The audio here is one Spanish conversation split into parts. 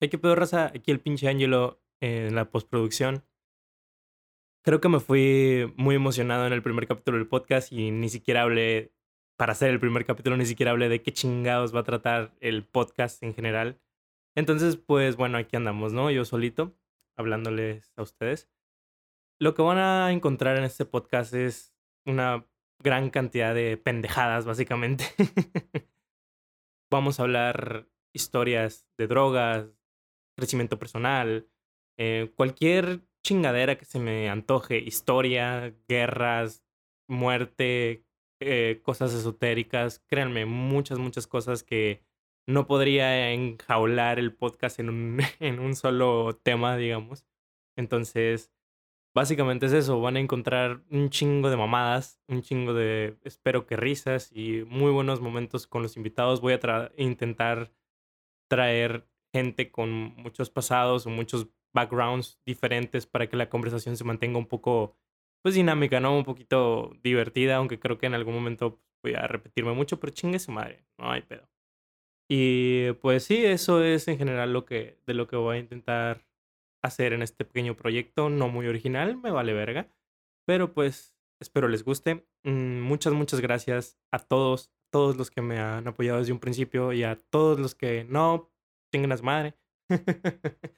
Hay que pedo raza, aquí el pinche Angelo en la postproducción. Creo que me fui muy emocionado en el primer capítulo del podcast y ni siquiera hablé, para hacer el primer capítulo, ni siquiera hablé de qué chingados va a tratar el podcast en general. Entonces, pues bueno, aquí andamos, ¿no? Yo solito, hablándoles a ustedes. Lo que van a encontrar en este podcast es una gran cantidad de pendejadas, básicamente. Vamos a hablar historias de drogas, crecimiento personal, eh, cualquier chingadera que se me antoje, historia, guerras, muerte, eh, cosas esotéricas, créanme, muchas, muchas cosas que no podría enjaular el podcast en un, en un solo tema, digamos. Entonces, básicamente es eso, van a encontrar un chingo de mamadas, un chingo de, espero que risas y muy buenos momentos con los invitados. Voy a intentar traer gente con muchos pasados o muchos backgrounds diferentes para que la conversación se mantenga un poco, pues dinámica, ¿no? Un poquito divertida, aunque creo que en algún momento voy a repetirme mucho, pero chingue su madre, no hay pedo. Y pues sí, eso es en general lo que, de lo que voy a intentar hacer en este pequeño proyecto, no muy original, me vale verga, pero pues espero les guste. Mm, muchas, muchas gracias a todos, todos los que me han apoyado desde un principio y a todos los que no, tengan las madre.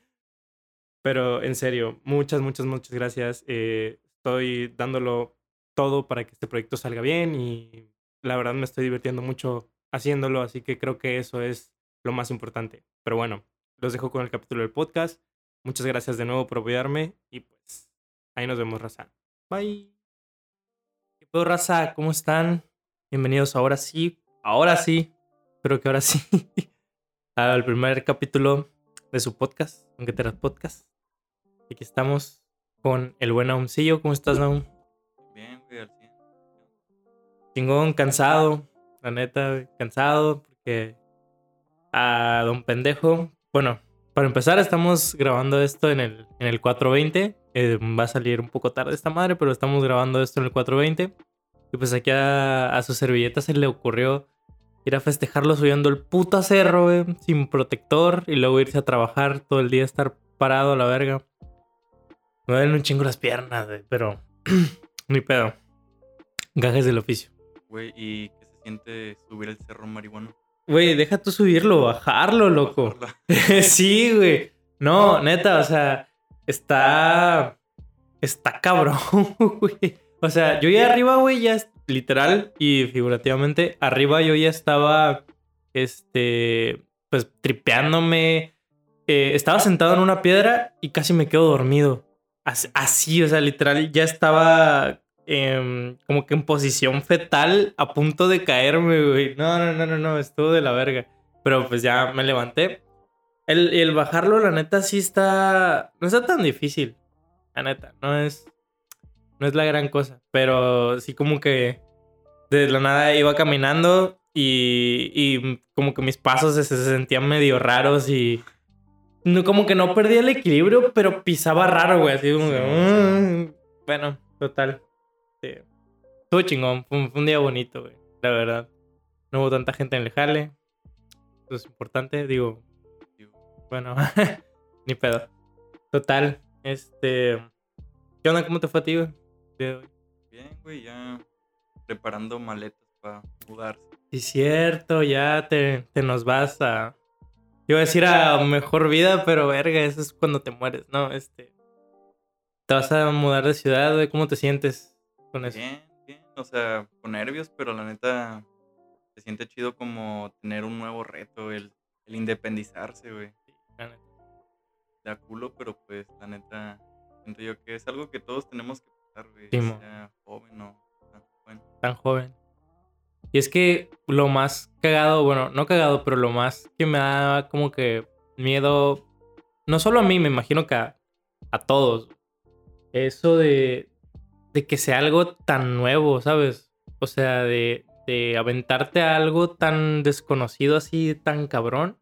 Pero en serio, muchas, muchas, muchas gracias. Eh, estoy dándolo todo para que este proyecto salga bien y la verdad me estoy divirtiendo mucho haciéndolo, así que creo que eso es lo más importante. Pero bueno, los dejo con el capítulo del podcast. Muchas gracias de nuevo por apoyarme y pues ahí nos vemos, raza. Bye. ¿Qué pedo, raza? ¿Cómo están? Bienvenidos ahora sí, ahora sí, espero que ahora sí, al primer capítulo de su podcast, aunque te podcast. Aquí estamos con el buen Naumcillo. ¿Cómo estás, Naum? Bien, güey, al 100. Chingón, cansado. La neta, cansado porque a don pendejo. Bueno, para empezar, estamos grabando esto en el, en el 420. Eh, va a salir un poco tarde esta madre, pero estamos grabando esto en el 420. Y pues aquí a, a su servilleta se le ocurrió ir a festejarlo subiendo el puto cerro, güey, sin protector. Y luego irse a trabajar todo el día, estar parado a la verga. Me duelen un chingo las piernas, güey, pero ni pedo. Gajes del oficio. Güey, ¿y qué se siente subir el cerro marihuano? Güey, deja tú subirlo, bajarlo, loco. sí, güey. No, neta, o sea, está. Está cabrón, güey. O sea, yo ya arriba, güey, ya literal y figurativamente, arriba yo ya estaba. Este. Pues tripeándome. Eh, estaba sentado en una piedra y casi me quedo dormido. Así, o sea, literal, ya estaba em, como que en posición fetal a punto de caerme, güey. No, no, no, no, no, estuvo de la verga. Pero pues ya me levanté. El, el bajarlo, la neta, sí está. No está tan difícil. La neta, no es. No es la gran cosa. Pero sí, como que de la nada iba caminando y, y como que mis pasos se, se sentían medio raros y no, como que no perdía el equilibrio, pero pisaba raro, güey. Así como mm". Bueno, total. Sí. Estuvo chingón. Fue un, día bonito, güey. La verdad. No hubo tanta gente en el jale. Eso es importante. Digo. Bueno, ni pedo. Total. Este. ¿Qué onda? ¿Cómo te fue a ti, güey? Bien, güey. Ya preparando maletas para mudarse. Sí, cierto. Ya te, te nos vas a Iba a decir a mejor vida, pero verga, eso es cuando te mueres, ¿no? Este. Te vas a mudar de ciudad, güey. ¿Cómo te sientes con eso? Bien, bien. O sea, con nervios, pero la neta se siente chido como tener un nuevo reto, el, el independizarse, güey. Sí, la neta. Da culo, pero pues la neta siento yo que es algo que todos tenemos que pasar, güey. Sí, sea joven tan joven. Tan joven. Y es que lo más cagado, bueno, no cagado, pero lo más que me da como que miedo, no solo a mí, me imagino que a, todos, eso de, de que sea algo tan nuevo, ¿sabes? O sea, de, de aventarte a algo tan desconocido así, tan cabrón.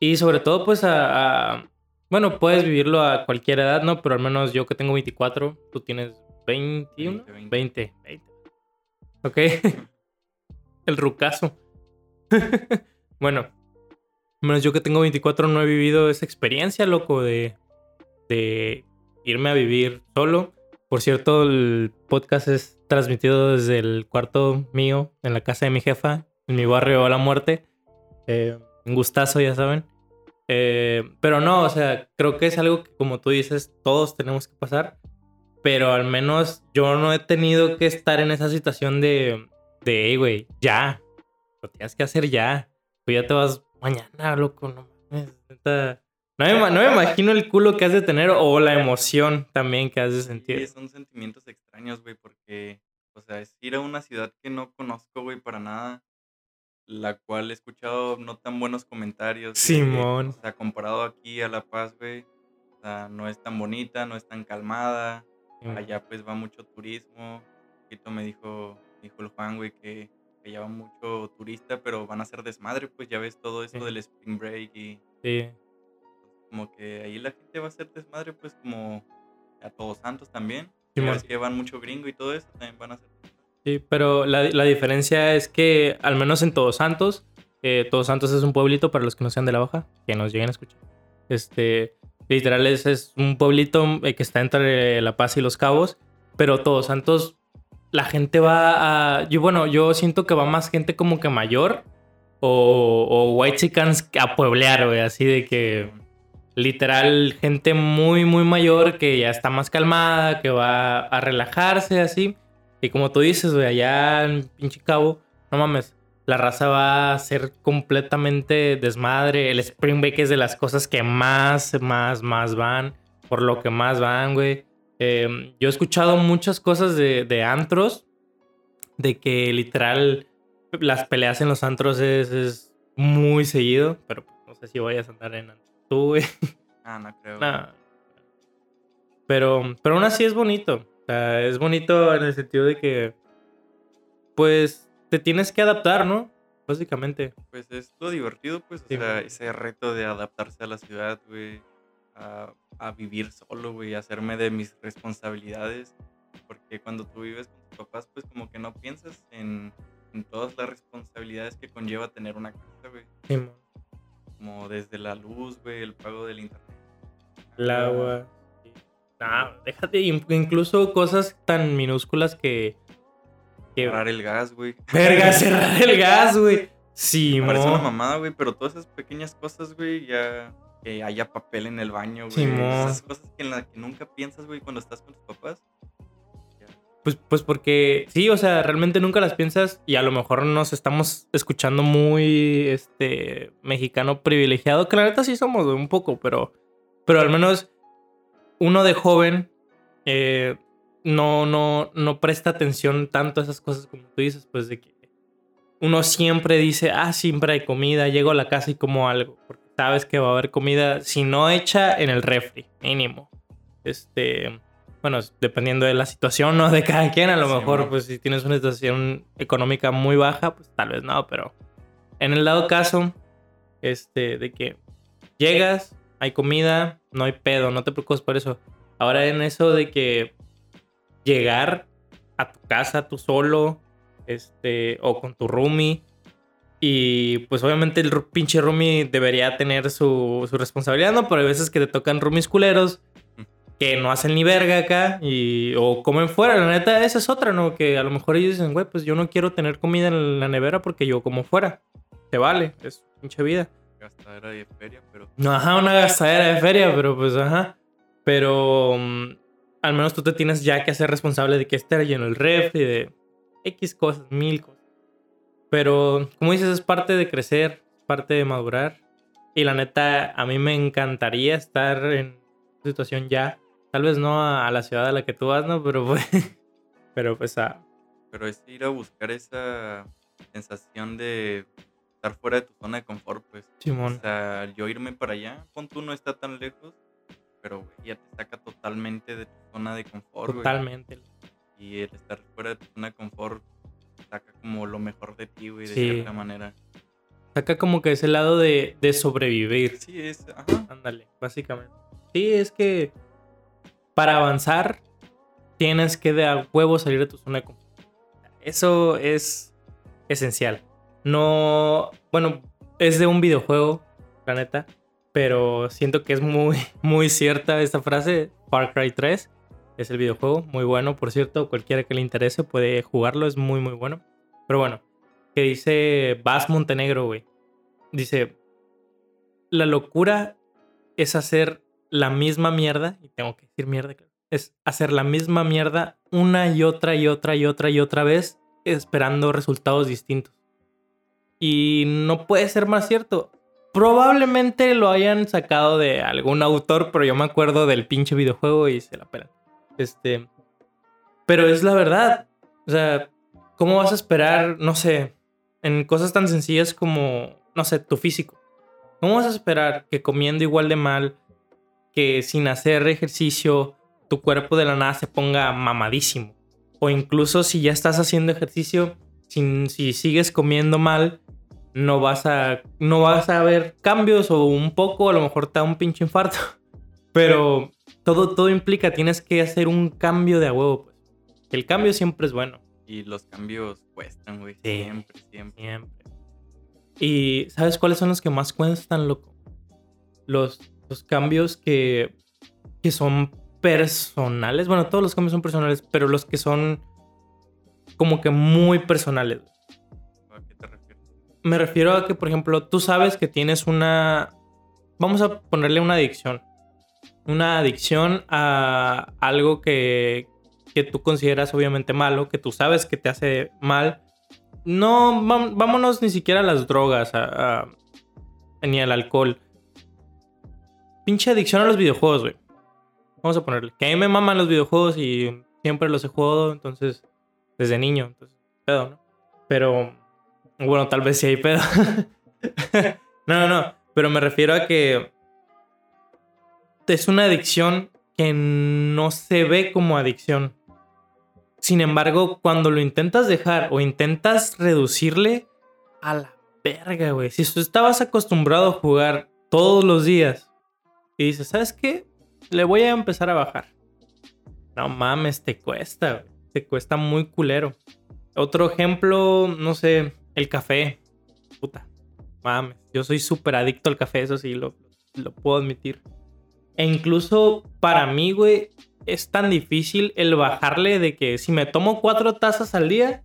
Y sobre todo, pues a, Bueno, puedes vivirlo a cualquier edad, ¿no? Pero al menos yo que tengo 24, tú tienes 21, 20, 20. 20. Ok. el rucazo. bueno, menos yo que tengo 24 no he vivido esa experiencia, loco, de, de irme a vivir solo. Por cierto, el podcast es transmitido desde el cuarto mío, en la casa de mi jefa, en mi barrio a la muerte. Eh, un gustazo, ya saben. Eh, pero no, o sea, creo que es algo que, como tú dices, todos tenemos que pasar. Pero al menos yo no he tenido que estar en esa situación de, de, hey, güey, ya. Lo tienes que hacer ya. Tú ya te vas mañana, loco, no mames. No me, no me, imagino el culo que has de tener o la emoción también que has de sentir. Sí, son sentimientos extraños, güey, porque, o sea, es ir a una ciudad que no conozco, güey, para nada, la cual he escuchado no tan buenos comentarios. Simón. o sea, comparado aquí a La Paz, güey, o sea, no es tan bonita, no es tan calmada. Allá, pues, va mucho turismo. Un me dijo, dijo el Juan, güey, que, que ya va mucho turista, pero van a ser desmadre, pues, ya ves todo eso del Spring Break y... Sí como que ahí la gente va a hacer desmadre, pues como a Todos Santos también. Sí, que van mucho gringo y todo eso, también van a hacer. Sí, pero la, la diferencia es que, al menos en Todos Santos, eh, Todos Santos es un pueblito para los que no sean de la Baja, que nos lleguen a escuchar. Este, literal es, un pueblito eh, que está entre La Paz y Los Cabos, pero Todos Santos, la gente va a... Yo, bueno, yo siento que va más gente como que mayor o, o white chickens a pueblear, güey, así de que literal gente muy, muy mayor que ya está más calmada, que va a relajarse así. Y como tú dices, güey, allá en pinche cabo, no mames, la raza va a ser completamente desmadre. El Spring Break es de las cosas que más, más, más van, por lo que más van, güey. Em, yo he escuchado muchas cosas de, de, antros, de que literal las peleas en los antros es, es muy seguido, pero no sé si vayas a andar en antros tú, güey. Ah, no creo. Pero, pero aún así es bonito. O sea, es bonito en el sentido de que, pues, te tienes que adaptar, ¿no? Básicamente. Pues es lo divertido, pues, o sea, ese reto de adaptarse a la ciudad, güey. A, a, vivir solo, güey, hacerme de mis responsabilidades. Porque cuando tú vives con tus papás, pues como que no piensas en, en todas las responsabilidades que conlleva tener una casa, güey. Sí, como desde la luz, güey, el pago del internet. El agua. No, déjate, incluso cosas tan minúsculas que. Cerrar el gas, güey. Verga, cerrar el gas, güey. Sí, parece una mamada, güey, pero todas esas pequeñas cosas, güey, ya. Que haya papel en el baño, güey. Sí, esas cosas que en las que nunca piensas, güey, cuando estás con tus papás. Pues, pues porque sí, o sea, realmente nunca las piensas y a lo mejor nos estamos escuchando muy, este, mexicano privilegiado, que la neta sí somos un poco, pero, pero al menos uno de joven eh, no, no, no presta atención tanto a esas cosas como tú dices, pues de que uno siempre dice, ah, siempre hay comida, llego a la casa y como algo, porque sabes que va a haber comida, si no hecha en el refri, mínimo. Este bueno, dependiendo de la situación, ¿no? De cada quien, a lo mejor, pues si tienes una situación económica muy baja, pues tal vez no, pero en el dado caso, este, de que llegas, hay comida, no hay pedo, no te preocupes por eso. Ahora en eso de que llegar a tu casa tú solo, este, o con tu roomie, y pues obviamente el pinche roomie debería tener su, su responsabilidad, ¿no? Pero hay veces que te tocan roomies culeros que no hacen ni verga acá y o comen fuera. La neta, esa es otra, ¿no? Que a lo mejor ellos dicen, güey, pues yo no quiero tener comida en la nevera porque yo como fuera. Se vale, es pinche vida. Gastadera de feria, pero. No, ajá, una gastadera de feria, pero pues ajá. Pero mm, al menos tú te tienes ya que hacer responsable de que esté lleno el refri, de X cosas, mil cosas. Pero como dices, es parte de crecer, parte de madurar. Y la neta, a mí me encantaría estar en situación ya Tal vez no a, la ciudad a la que tú vas, ¿no? Pero pues, pero pues a... Pero es ir a buscar esa sensación de estar fuera de tu zona de confort, pues. Simón. O sea, yo irme para allá, pon tú no está tan lejos, pero ya te saca totalmente de tu zona de confort, Totalmente. Y el estar fuera de tu zona de confort saca como lo mejor de ti, güey, de cierta manera. Saca como que ese lado de, de sobrevivir. Sí, es, ajá. Ándale, básicamente. Sí, es que para avanzar, tienes que de a huevo salir de tu zona de confort. Eso es esencial. No, bueno, es de un videojuego la neta. Pero siento que es muy, muy cierta esta frase. Far Cry 3 es el videojuego, muy bueno, por cierto. Cualquiera que le interese puede jugarlo, es muy, muy bueno. Pero bueno, que dice Bass Montenegro, güey. Dice, la locura es hacer la misma mierda, y tengo que decir mierda, es hacer la misma mierda una y otra y otra y otra y otra vez esperando resultados distintos. Y no puede ser más cierto. Probablemente lo hayan sacado de algún autor, pero yo me acuerdo del pinche videojuego y se la pelan. Este. Pero es la verdad. O sea, ¿cómo vas a esperar, no sé, en cosas tan sencillas como, no sé, tu físico? ¿Cómo vas a esperar que comiendo igual de mal, que sin hacer ejercicio, tu cuerpo de la nada se ponga mamadísimo? O incluso si ya estás haciendo ejercicio, si sigues comiendo mal, no vas a no vas a ver cambios o un poco, a lo mejor te da un pinche infarto. Pero todo, todo implica, tienes que hacer un cambio de a huevo, pues. El cambio siempre es bueno. Y los cambios cuestan, güey. siempre, siempre. Siempre. Y ¿sabes cuáles son los que más cuestan, loco? Los, los cambios que, que son personales. Bueno, todos los cambios son personales, pero los que son como que muy personales me refiero a que, por ejemplo, tú sabes que tienes una... Vamos a ponerle una adicción. Una adicción a algo que, que tú consideras obviamente malo, que tú sabes que te hace mal. No, vámonos ni siquiera a las drogas, ni al alcohol. Pinche adicción a los videojuegos, güey. Vamos a ponerle. Que a mí me maman los videojuegos y siempre los he jugado, entonces, desde niño. Entonces, pedo, ¿no? Pero bueno, tal vez sí hay pedo. no, no, no. Pero me refiero a que es una adicción que no se ve como adicción. Sin embargo, cuando lo intentas dejar o intentas reducirle a la verga, güey. Si tú estabas acostumbrado a jugar todos los días y dices, ¿sabes qué? Le voy a empezar a bajar. No mames, te cuesta, güey. Te cuesta muy culero. Otro ejemplo, no sé, el café. Puta. Mames. Yo soy súper adicto al café, eso sí, lo, lo puedo admitir. E incluso para mí, güey, es tan difícil el bajarle de que si me tomo cuatro tazas al día,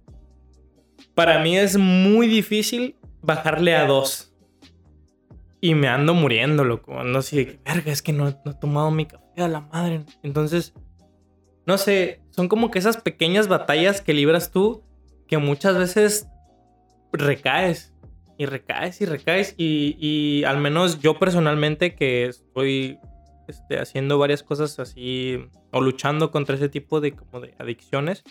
para mí es muy difícil bajarle a dos. Y me ando muriendo, loco. Ando así de verga, es que no, no he tomado mi café a la madre. Entonces, no sé, son como que esas pequeñas batallas que libras tú que muchas veces recaes y recaes y recaes y, al menos yo personalmente que estoy este, haciendo varias cosas así o luchando contra ese tipo de, como de adicciones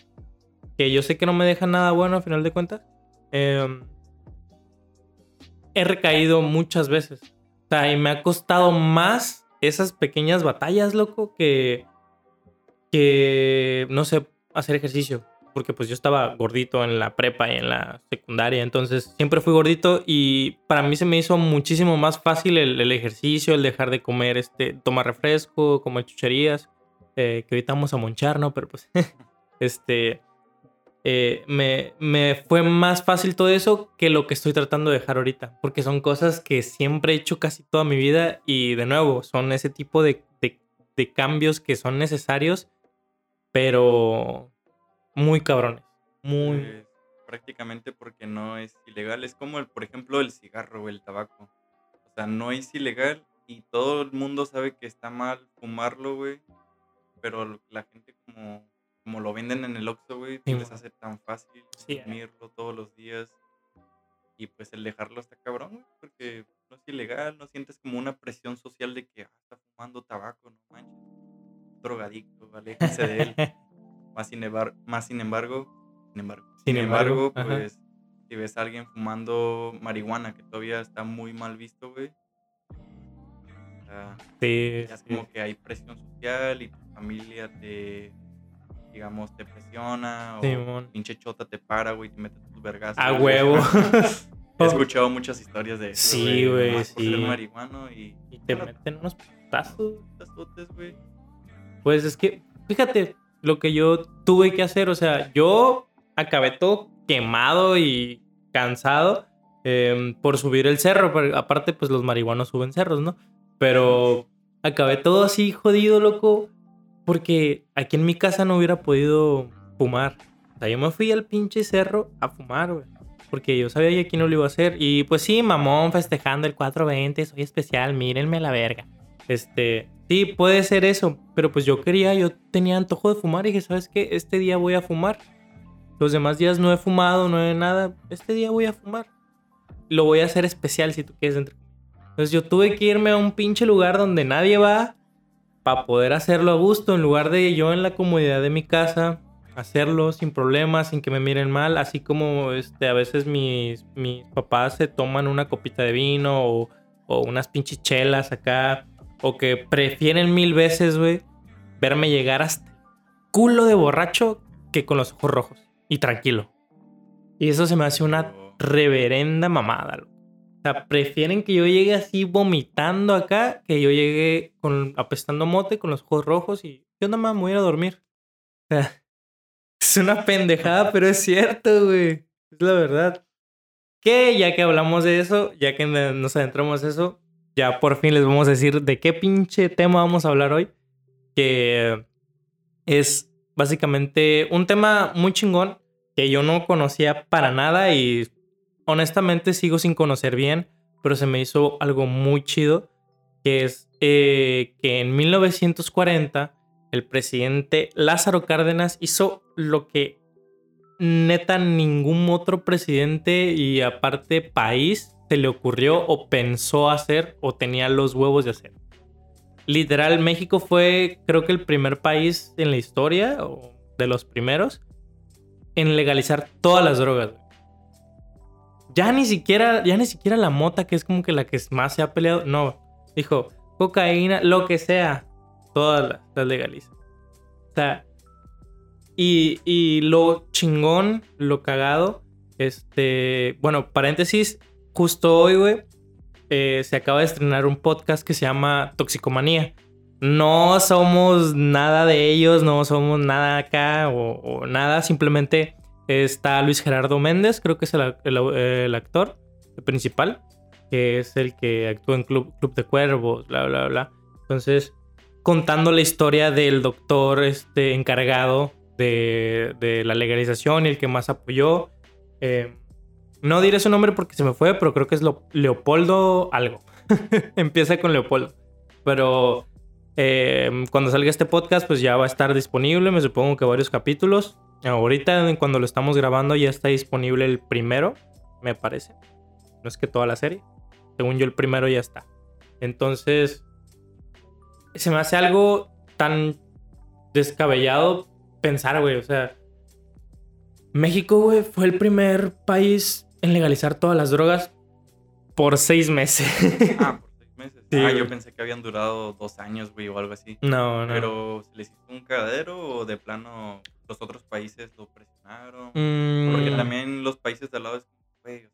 que yo sé que no me dejan nada bueno al final de cuentas. Em, he recaído muchas veces. O sea, y me ha costado más esas pequeñas batallas, loco, que, que, no sé, hacer ejercicio porque pues yo estaba gordito en la prepa y en la secundaria, entonces siempre fui gordito y para mí se me hizo muchísimo más fácil el, ejercicio, el dejar de comer, este, tomar refresco, comer chucherías, eh, que ahorita vamos a monchar, ¿no? Pero pues, este, eh, me, me, fue más fácil todo eso que lo que estoy tratando de dejar ahorita, porque son cosas que siempre he hecho casi toda mi vida y de nuevo, son ese tipo de, de, de cambios que son necesarios, pero muy cabrones. Muy. Pues, prácticamente porque no es ilegal. Es como, el, por ejemplo, el cigarro o el tabaco. O sea, no es ilegal y todo el mundo sabe que está mal fumarlo, güey. Pero la gente como, como lo venden en el Oxxo, güey, pues les hace tan fácil consumirlo todos los días. Y pues el dejarlo está cabrón, güey, porque no es ilegal, no sientes como una presión social de que ah, está fumando tabaco, no manches. Drogadicto, aléjense de él. Más sin, embargo, más sin embargo, sin embargo, pues si ves a alguien fumando marihuana, que todavía está muy mal visto, güey. sí, ya es como que hay presión social y tu familia te, digamos, te presiona o pinche chota te para, güey, te mete tus vergas. A huevo. He escuchado muchas historias de eso, Sí, güey, sí. marihuano y... Y te meten unos putazos. güey. Pues es que, fíjate, lo que yo tuve que hacer. O sea, yo acabé todo quemado y cansado em, por subir el cerro. aparte, pues los marihuanos suben cerros, ¿no? Pero acabé todo así jodido, loco, porque aquí en mi casa no hubiera podido fumar. O sea, yo me fui al pinche cerro a fumar, güey. Porque yo sabía que aquí no lo iba a hacer. Y pues sí, mamón, festejando el 420, soy especial, mírenme la verga. Este, sí, puede ser eso. Pero pues yo quería, yo tenía antojo de fumar y dije, ¿sabes qué? Este día voy a fumar. Los demás días no he fumado, no he nada. Este día voy a fumar. Lo voy a hacer especial si tú quieres. Entonces yo tuve que irme a un pinche lugar donde nadie va para poder hacerlo a gusto. En lugar de yo en la comodidad de mi casa, hacerlo sin problemas, sin que me miren mal. Así como este, a veces mis, mis papás se toman una copita de vino o, o unas pinches chelas acá. O que prefieren mil veces, güey, verme llegar hasta culo de borracho que con los ojos rojos y tranquilo. Y eso se me hace una reverenda mamada. O sea, prefieren que yo llegue así vomitando acá que yo llegue con, apestando mote con los ojos rojos y yo nada más me voy a a dormir. O sea, es una pendejada, pero es cierto, güey. Es la verdad. Que ya que hablamos de eso, ya que nos adentramos en eso, ya por fin les vamos a decir de qué pinche tema vamos a hablar hoy. Que es básicamente un tema muy chingón que yo no conocía para nada y honestamente sigo sin conocer bien, pero se me hizo algo muy chido, que es eh, que en 1940 el presidente Lázaro Cárdenas hizo lo que neta ningún otro presidente y aparte país se le ocurrió o pensó hacer o tenía los huevos de hacer literal, México fue, creo que el primer país en la historia, o de los primeros, en legalizar todas las drogas. Ya ni siquiera, ya ni siquiera la mota, que es como que la que más se ha peleado. No, dijo, cocaína, lo que sea, todas las, legalizan. O sea, y, y lo chingón, lo cagado, este, bueno, paréntesis, justo hoy, güey, eh, se acaba de estrenar un podcast que se llama Toxicomanía. No somos nada de ellos, no somos nada acá o, nada, simplemente está Luis Gerardo Méndez, creo que es el, actor principal, que es el que actúa en Club, de Cuervos, bla, bla, bla. Entonces, contando la historia del doctor este, encargado de, de la legalización y el que más apoyó. Eh, no diré su nombre porque se me fue, pero creo que es Leopoldo algo. Empieza con Leopoldo. Pero em, cuando salga este podcast, pues ya va a estar disponible. Me supongo que varios capítulos. Ahorita, cuando lo estamos grabando, ya está disponible el primero, me parece. No es que toda la serie. Según yo, el primero ya está. Entonces, se me hace algo tan descabellado pensar, güey. O sea, México, güey, fue el primer país en legalizar todas las drogas por seis meses. ah, por seis meses. ah, yo pensé que habían durado dos años, güey, o algo así. No, no. Pero ¿se les hizo un cagadero o de plano los otros países lo presionaron? Porque mm. también los países de al lado es como, güey,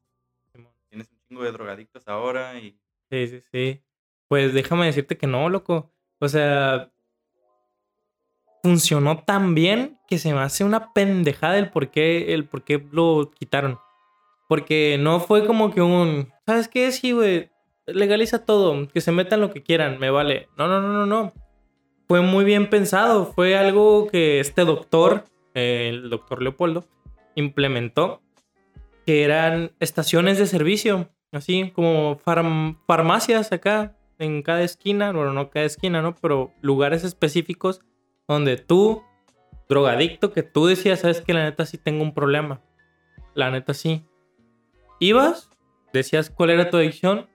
tienes un chingo de drogadictos ahora y... Sí, sí, sí. Pues déjame decirte que no, loco. O sea, funcionó tan bien que se me hace una pendejada el por qué, el por qué lo quitaron. Porque no fue como que un, ¿sabes qué? Sí, güey, legaliza todo, que se metan lo que quieran, me vale. No, no, no, no, no. Fue muy bien pensado, fue algo que este doctor, el doctor Leopoldo, implementó, que eran estaciones de servicio, así como farmacias acá, en cada esquina, bueno, no cada esquina, ¿no? Pero lugares específicos donde tú, drogadicto, que tú decías, sabes que la neta sí tengo un problema. La neta sí ibas, decías cuál era tu adicción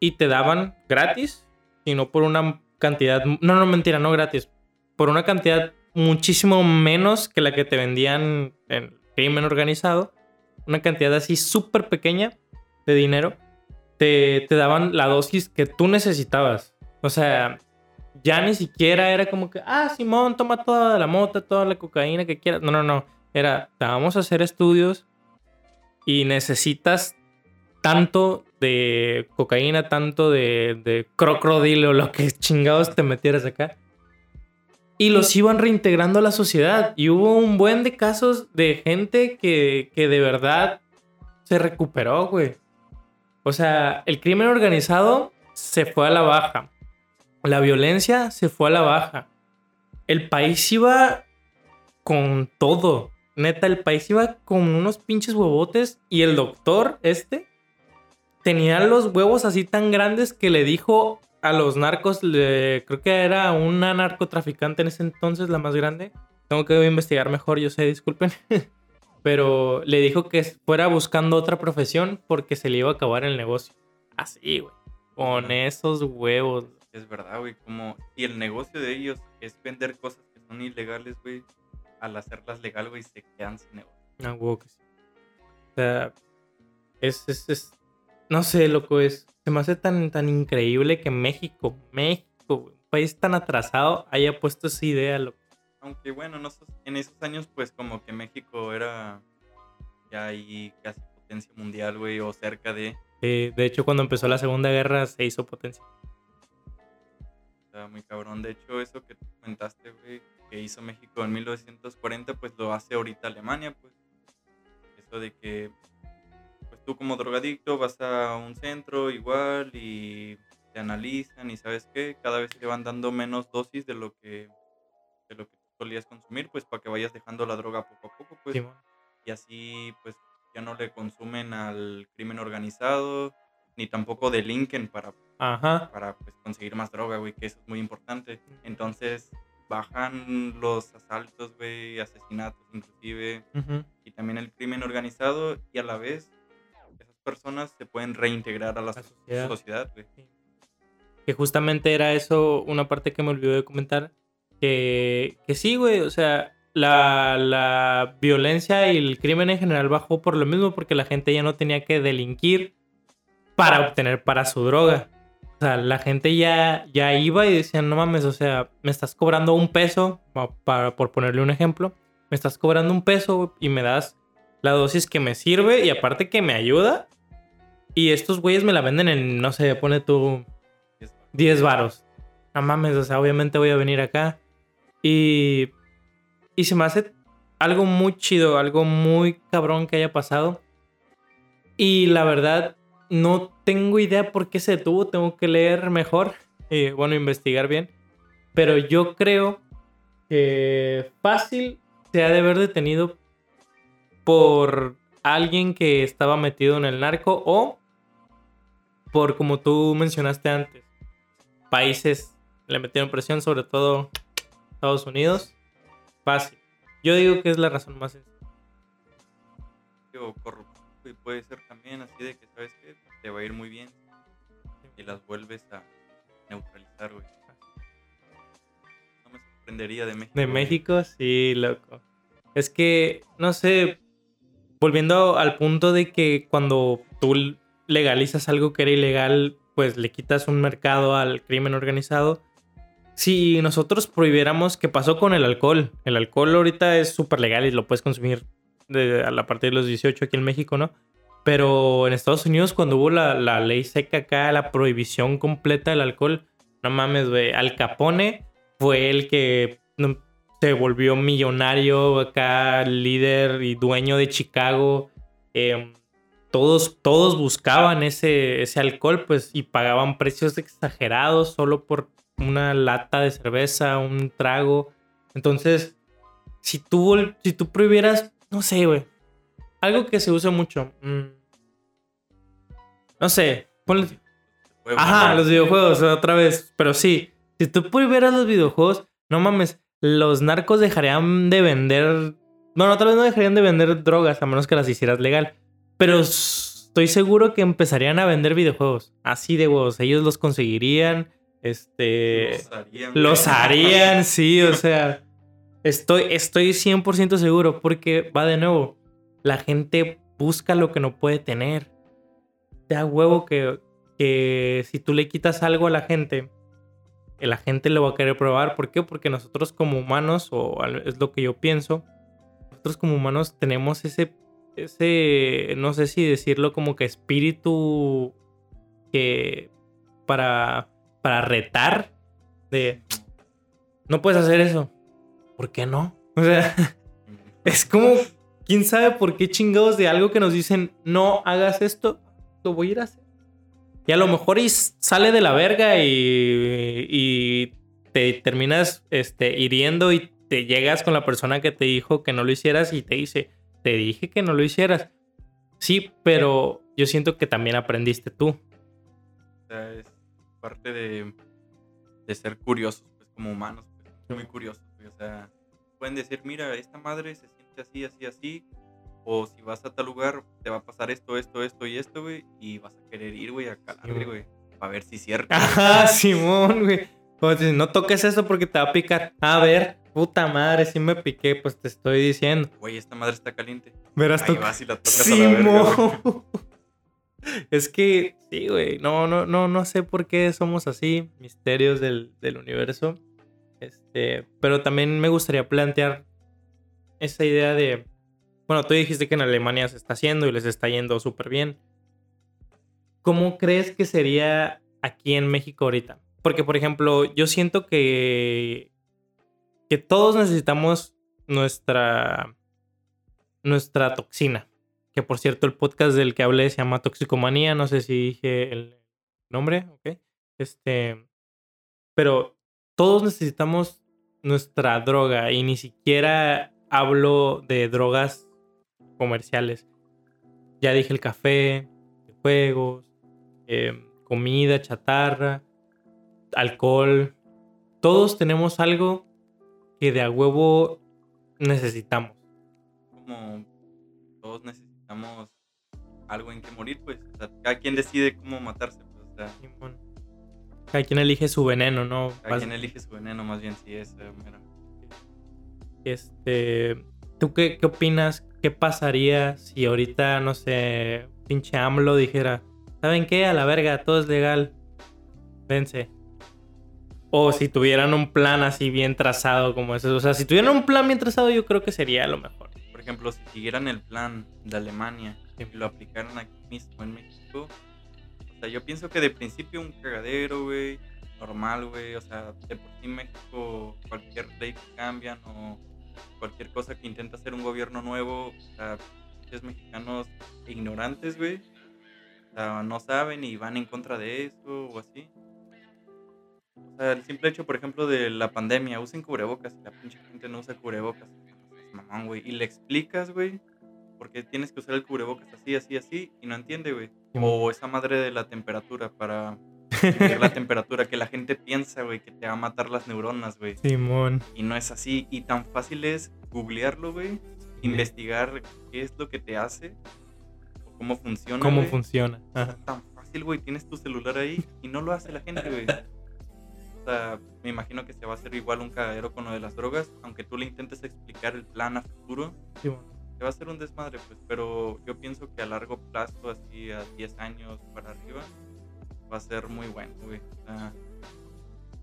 y te daban gratis, sino por una cantidad, no, no, mentira, no gratis, por una cantidad muchísimo menos que la que te vendían en crimen organizado, una cantidad así súper pequeña de dinero, te, te daban la dosis que tú necesitabas. O sea, ya ni siquiera era como que, ah, Simón, toma toda la mota, toda la cocaína que quieras. No, no, no. Era, te vamos a hacer estudios, y necesitas tanto de cocaína, tanto de, de crocodilo, lo que chingados te metieras acá. Y los iban reintegrando a la sociedad. Y hubo un buen de casos de gente que, que de verdad se recuperó, güey. O sea, el crimen organizado se fue a la baja. La violencia se fue a la baja. El país iba con todo. Neta, el país iba con unos pinches huevotes y el doctor este tenía los huevos así tan grandes que le dijo a los narcos, creo que era una narcotraficante en ese entonces, la más grande. Tengo que investigar mejor, yo sé, disculpen. Pero le dijo que fuera buscando otra profesión porque se le iba a acabar el negocio. Así, güey. Con esos huevos. Es verdad, güey. Como si el negocio de ellos es vender cosas que son ilegales, güey. Al hacerlas legal, güey, se quedan sin negocio. Ah, güey, que sí. O sea, es, es, es, no sé, loco, es. Se me hace tan, tan increíble que México, México, un país tan atrasado, haya puesto esa idea, loco. Aunque bueno, no, en esos años, pues como que México era ya ahí casi potencia mundial, güey, o cerca de. de hecho, cuando empezó la Segunda Guerra se hizo potencia. Está muy cabrón. De hecho, eso que tú comentaste, güey, que hizo México en 1940, pues lo hace ahorita Alemania, pues. Eso de que tú como drogadicto vas a un centro igual y te analizan y sabes qué, cada vez te van dando menos dosis de lo que de lo que solías consumir, pues para que vayas dejando la droga poco a poco, pues. Y así pues ya no le consumen al crimen organizado ni tampoco delinquen para para pues conseguir más droga, güey, que eso es muy importante. Entonces, bajan los asaltos, güey, asesinatos inclusive, y también el crimen organizado y a la vez personas se pueden reintegrar a la, sociedad. Que justamente era eso, una parte que me olvidó de comentar, que, que sí, güey, o sea, la, la, violencia y el crimen en general bajó por lo mismo, porque la gente ya no tenía que delinquir para obtener para su droga. O sea, la gente ya, ya iba y decían, no mames, o sea, me estás cobrando un peso, para, por ponerle un ejemplo, me estás cobrando un peso y me das la dosis que me sirve y aparte que me ayuda, y estos güeyes me la venden en, no sé, pone tú 10 varos. No mames, o sea, obviamente voy a venir acá. Y, y se me hace algo muy chido, algo muy cabrón que haya pasado. Y la verdad, no tengo idea por qué se detuvo. Tengo que leer mejor y, bueno, investigar bien. Pero yo creo que fácil se ha de haber detenido por alguien que estaba metido en el narco o por como tú mencionaste antes, países le metieron presión, sobre todo Estados Unidos. Fácil. Yo digo que es la razón más sencilla. Digo, corrupto y puede ser también así de que, ¿sabes qué? Te va a ir muy bien y las vuelves a neutralizar, güey. No me sorprendería de México. De México, sí, loco. Es que, no sé, volviendo al punto de que cuando tú legalizas algo que era ilegal, pues le quitas un mercado al crimen organizado. Si nosotros prohibiéramos, ¿qué pasó con el alcohol? El alcohol ahorita es súper legal y lo puedes consumir a partir de los 18 aquí en México, ¿no? Pero en Estados Unidos, cuando hubo la, la ley seca acá, la prohibición completa del alcohol, no mames, güey. Al Capone fue el que se volvió millonario acá, líder y dueño de Chicago. Eh, todos, todos buscaban ese, ese alcohol, pues, y pagaban precios exagerados solo por una lata de cerveza, un trago. Entonces, si tú, si tú prohibieras, no sé, güey, algo que se usa mucho. Mm, no sé, ponle... Ajá, los videojuegos, otra vez. Pero sí, si tú prohibieras los videojuegos, no mames, los narcos dejarían de vender... Bueno, otra vez no dejarían de vender drogas a menos que las hicieras legal. Pero estoy seguro que empezarían a vender videojuegos. Así de huevos. Ellos los conseguirían. Este. Los harían. Los harían, sí, o sea. Estoy, estoy 100% seguro. Porque va de nuevo. La gente busca lo que no puede tener. Te da huevo que, que si tú le quitas algo a la gente, la gente lo va a querer probar. ¿Por qué? Porque nosotros como humanos, o es lo que yo pienso, nosotros como humanos tenemos ese ese, no sé si decirlo como que espíritu que para, para retar de, no puedes hacer eso. ¿Por qué no? O sea, es como, ¿quién sabe por qué chingados de algo que nos dicen, no hagas esto? Lo voy a ir a hacer. Y a lo mejor y sale de la verga y, y te terminas este, hiriendo y te llegas con la persona que te dijo que no lo hicieras y te dice, te dije que no lo hicieras. Sí, pero yo siento que también aprendiste tú. O sea, es parte de, de ser curiosos, pues como humanos, pues, muy curiosos. O sea, pueden decir, mira, esta madre se siente así, así, así. O si vas a tal lugar, te va a pasar esto, esto, esto y esto, güey. Y vas a querer ir, güey, a calarle, güey. A ver si es cierto. Ajá, Simón, güey. no toques eso porque te va a picar. A ver, puta madre, si me piqué, pues te estoy diciendo. Güey, esta madre está caliente. Verás tú. Vas y la tocas Simón. es que, sí, güey. No, no, no, no sé por qué somos así. Misterios del, del universo. Este, pero también me gustaría plantear esa idea de, bueno, tú dijiste que en Alemania se está haciendo y les está yendo súper bien. ¿Cómo crees que sería aquí en México ahorita? Porque, por ejemplo, yo siento que, que todos necesitamos nuestra, nuestra toxina. Que por cierto, el podcast del que hablé se llama Toxicomanía. No sé si dije el nombre, ¿ok? Este. Pero todos necesitamos nuestra droga y ni siquiera hablo de drogas comerciales. Ya dije el café, juegos, em, comida, chatarra, alcohol. Todos tenemos algo que de a huevo necesitamos. Como todos necesitamos algo en que morir, pues. cada quien decide cómo matarse. Pues, cada quien elige su veneno, ¿no? Cada quien elige su veneno, más bien, sí, es. Este. ¿Tú qué, qué opinas? ¿Qué pasaría si ahorita, no sé, pinche AMLO dijera, ¿saben qué? A la verga, todo es legal. Vence. O si tuvieran un plan así bien trazado como ese. O sea, si tuvieran un plan bien trazado, yo creo que sería lo mejor. Por ejemplo, si siguieran el plan de Alemania y lo aplicaran aquí mismo en México, o sea, yo pienso que de principio un cagadero, güey, normal, güey. O sea, de por sí México, cualquier ley que cambian o cualquier cosa que intenta hacer un gobierno nuevo, o sea, mexicanos ignorantes, güey. O sea, no saben y van en contra de eso o así. O sea, el simple hecho, por ejemplo, de la pandemia, usen cubrebocas y la pinche gente no usa cubrebocas. Mamón, güey. Y le explicas, güey, porque tienes que usar el cubrebocas así, así, así, y no entiende, güey. O esa madre de la temperatura para medir la temperatura, que la gente piensa, güey, que te va a matar las neuronas, güey. Simón. Y no es así. Y tan fácil es googlearlo, güey, investigar qué es lo que te hace, o cómo funciona. Cómo funciona. Tan fácil, güey, tienes tu celular ahí y no lo hace la gente, güey. O sea, me imagino que se va a hacer igual un cagadero con lo de las drogas, aunque tú le intentes explicar el plan a futuro. Sí, se va a hacer un desmadre, pues, pero yo pienso que a largo plazo, así a 10 años para arriba, va a ser muy bueno, güey.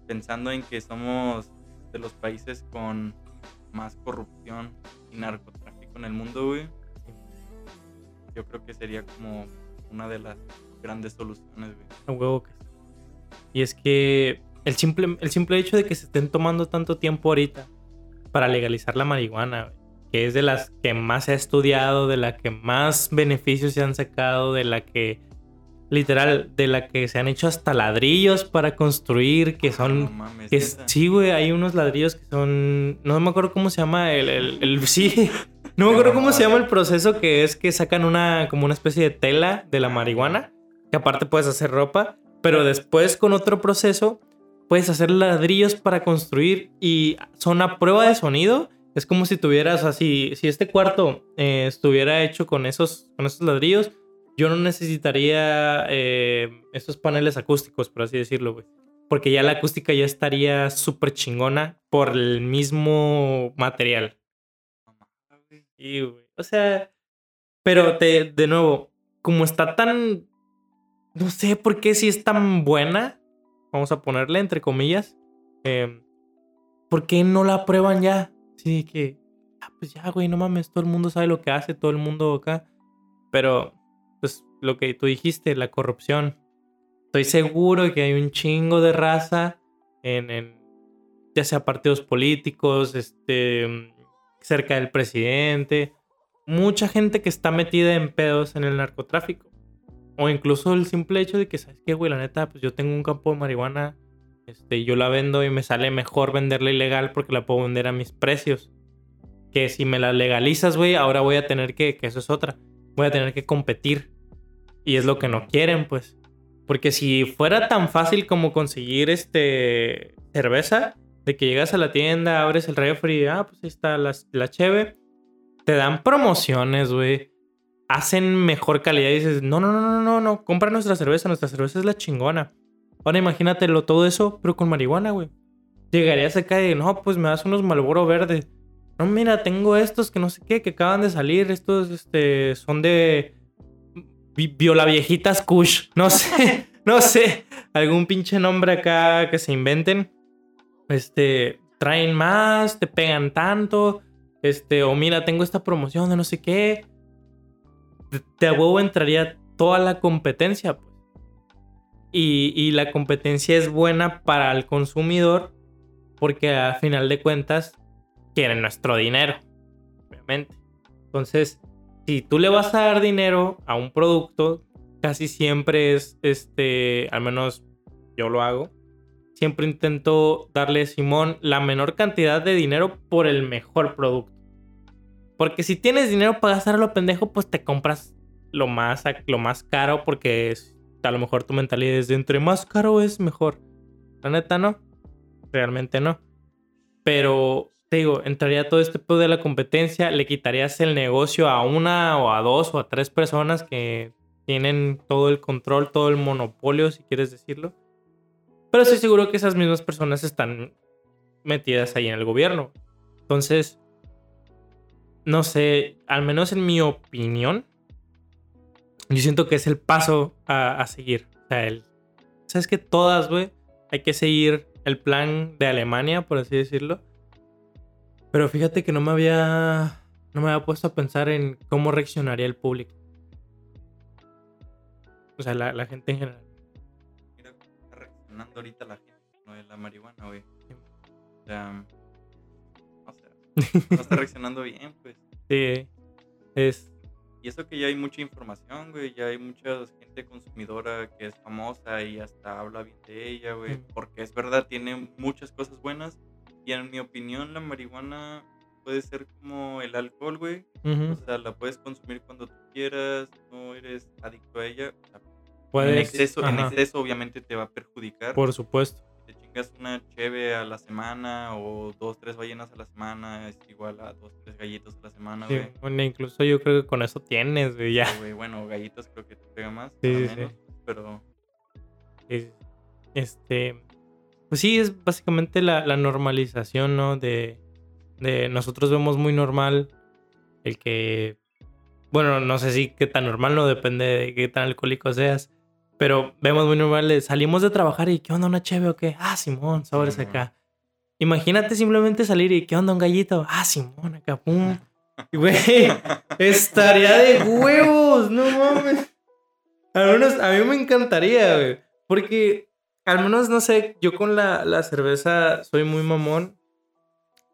pensando en que somos de los países con más corrupción y narcotráfico en el mundo, güey. Yo creo que sería como una de las grandes soluciones, güey. Huevo Y es que el simple, el simple hecho de que se estén tomando tanto tiempo ahorita para legalizar la marihuana, güey que es de las que más se ha estudiado, de la que más beneficios se han sacado, de la que literal, de la que se han hecho hasta ladrillos para construir, que son... sí, güey, hay unos ladrillos que son... No me acuerdo cómo se llama el... el, sí, no me acuerdo cómo se llama el proceso que es que sacan una como una especie de tela de la marihuana, que aparte puedes hacer ropa, pero después con otro proceso puedes hacer ladrillos para construir y son a prueba de sonido. Es como si tuvieras así, si este cuarto eh, estuviera hecho con esos, con esos ladrillos, yo no necesitaría eh, esos paneles acústicos, por así decirlo, güey. Porque ya la acústica ya estaría súper chingona por el mismo material. Y, güey. O sea, pero te, de nuevo, como está tan... No sé por qué si es tan buena, vamos a ponerle entre comillas, eh, ¿por qué no la prueban ya? Sí, que, ah, pues ya, güey, no mames, todo el mundo sabe lo que hace, todo el mundo acá. Pero, lo que tú dijiste, la corrupción. Estoy seguro que hay un chingo de raza en, en ya sea partidos políticos, este, cerca del presidente. Mucha gente que está metida en pedos en el narcotráfico. O incluso el simple hecho de que, ¿sabes qué, güey? La neta, pues yo tengo un campo de marihuana. Este, yo la vendo y me sale mejor venderla ilegal porque la puedo vender a mis precios. Que si me la legalizas, güey, ahora voy a tener que, que eso es otra, voy a tener que competir. Y es lo que no quieren, pues. Porque si fuera tan fácil como conseguir este cerveza, de que llegas a la tienda, abres el refri, ah, pues ahí está la, la cheve, te dan promociones, güey. Hacen mejor calidad dices, no, no, no, no, no, no, compra nuestra cerveza, nuestra cerveza es la chingona. Ahora imagínatelo todo eso, pero con marihuana, güey. Llegarías acá y, no, pues me das unos Malboro verdes. No, mira, tengo estos que no sé qué, que acaban de salir. Estos, este, son de Viola Viejitas Kush. No sé, no sé. Algún pinche nombre acá que se inventen. Este, traen más, te pegan tanto. Este, o mira, tengo esta promoción de no sé qué. De, huevo entraría toda la competencia. Pues. Y, y la competencia es buena para el consumidor porque a final de cuentas quieren nuestro dinero, obviamente. Entonces, si tú le vas a dar dinero a un producto, casi siempre es, este, al menos yo lo hago, siempre intento darle a Simón la menor cantidad de dinero por el mejor producto. Porque si tienes dinero para gastar a lo pendejo, pues te compras lo más, lo más caro porque es, a lo mejor tu mentalidad es de entre más caro es mejor. La neta no. Realmente no. Pero te digo, entraría todo este pedo de la competencia, le quitarías el negocio a una o a dos o a tres personas que tienen todo el control, todo el monopolio, si quieres decirlo. Pero estoy seguro que esas mismas personas están metidas ahí en el gobierno. Entonces, no sé, al menos en mi opinión, yo siento que es el paso a, seguir. O sea, el, sabes que todas, güey, hay que seguir el plan de Alemania, por así decirlo pero fíjate que no me había. No me había puesto a pensar en cómo reaccionaría el público. O sea, la, la gente en general. Mira cómo está reaccionando ahorita la gente, no de la marihuana, güey. O sea. O sea, no está reaccionando bien, pues. Sí. Es. Y eso que ya hay mucha información, güey. Ya hay mucha gente consumidora que es famosa y hasta habla bien de ella, güey. Porque es verdad, tiene muchas cosas buenas y en mi opinión, la marihuana puede ser como el alcohol, güey. O sea, la puedes consumir cuando tú quieras, no eres adicto a ella. en, exceso, en exceso, obviamente, te va a perjudicar. Por supuesto. Te chingas una cheve a la semana o dos, tres ballenas a la semana, es igual a dos, tres gallitos a la semana, güey. bueno, incluso yo creo que con eso tienes, güey, ya. bueno, gallitos creo que te pega más. Sí, sí. Pero. Este. Pues sí, es básicamente la, normalización, ¿no? De, de nosotros vemos muy normal el que, bueno, no sé si qué tan normal, no depende de qué tan alcohólico seas, pero vemos muy normal, salimos de trabajar y ¿qué onda una cheve o qué? Ah, Simón, sabores acá. Imagínate simplemente salir y ¿qué onda un gallito? Ah, Simón, acá, pum. Güey, estaría de huevos, no mames. a mí me encantaría, güey. Porque al menos, no sé, yo con la, la cerveza soy muy mamón.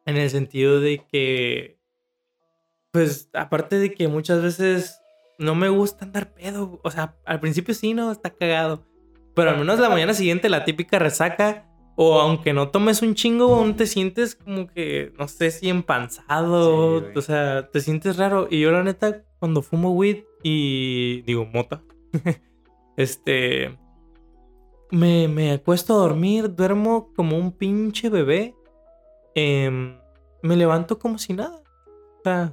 En el sentido de que, pues, aparte de que muchas veces no me gusta andar pedo. O sea, al principio sí, no, está cagado. Pero al menos la mañana siguiente, la típica resaca. O aunque no tomes un chingo, aún te sientes como que, no sé si empanzado. o sea, te sientes raro. Y yo, la neta, cuando fumo weed y digo, mota. este me, me acuesto a dormir, duermo como un pinche bebé. Em, me levanto como si nada. O sea,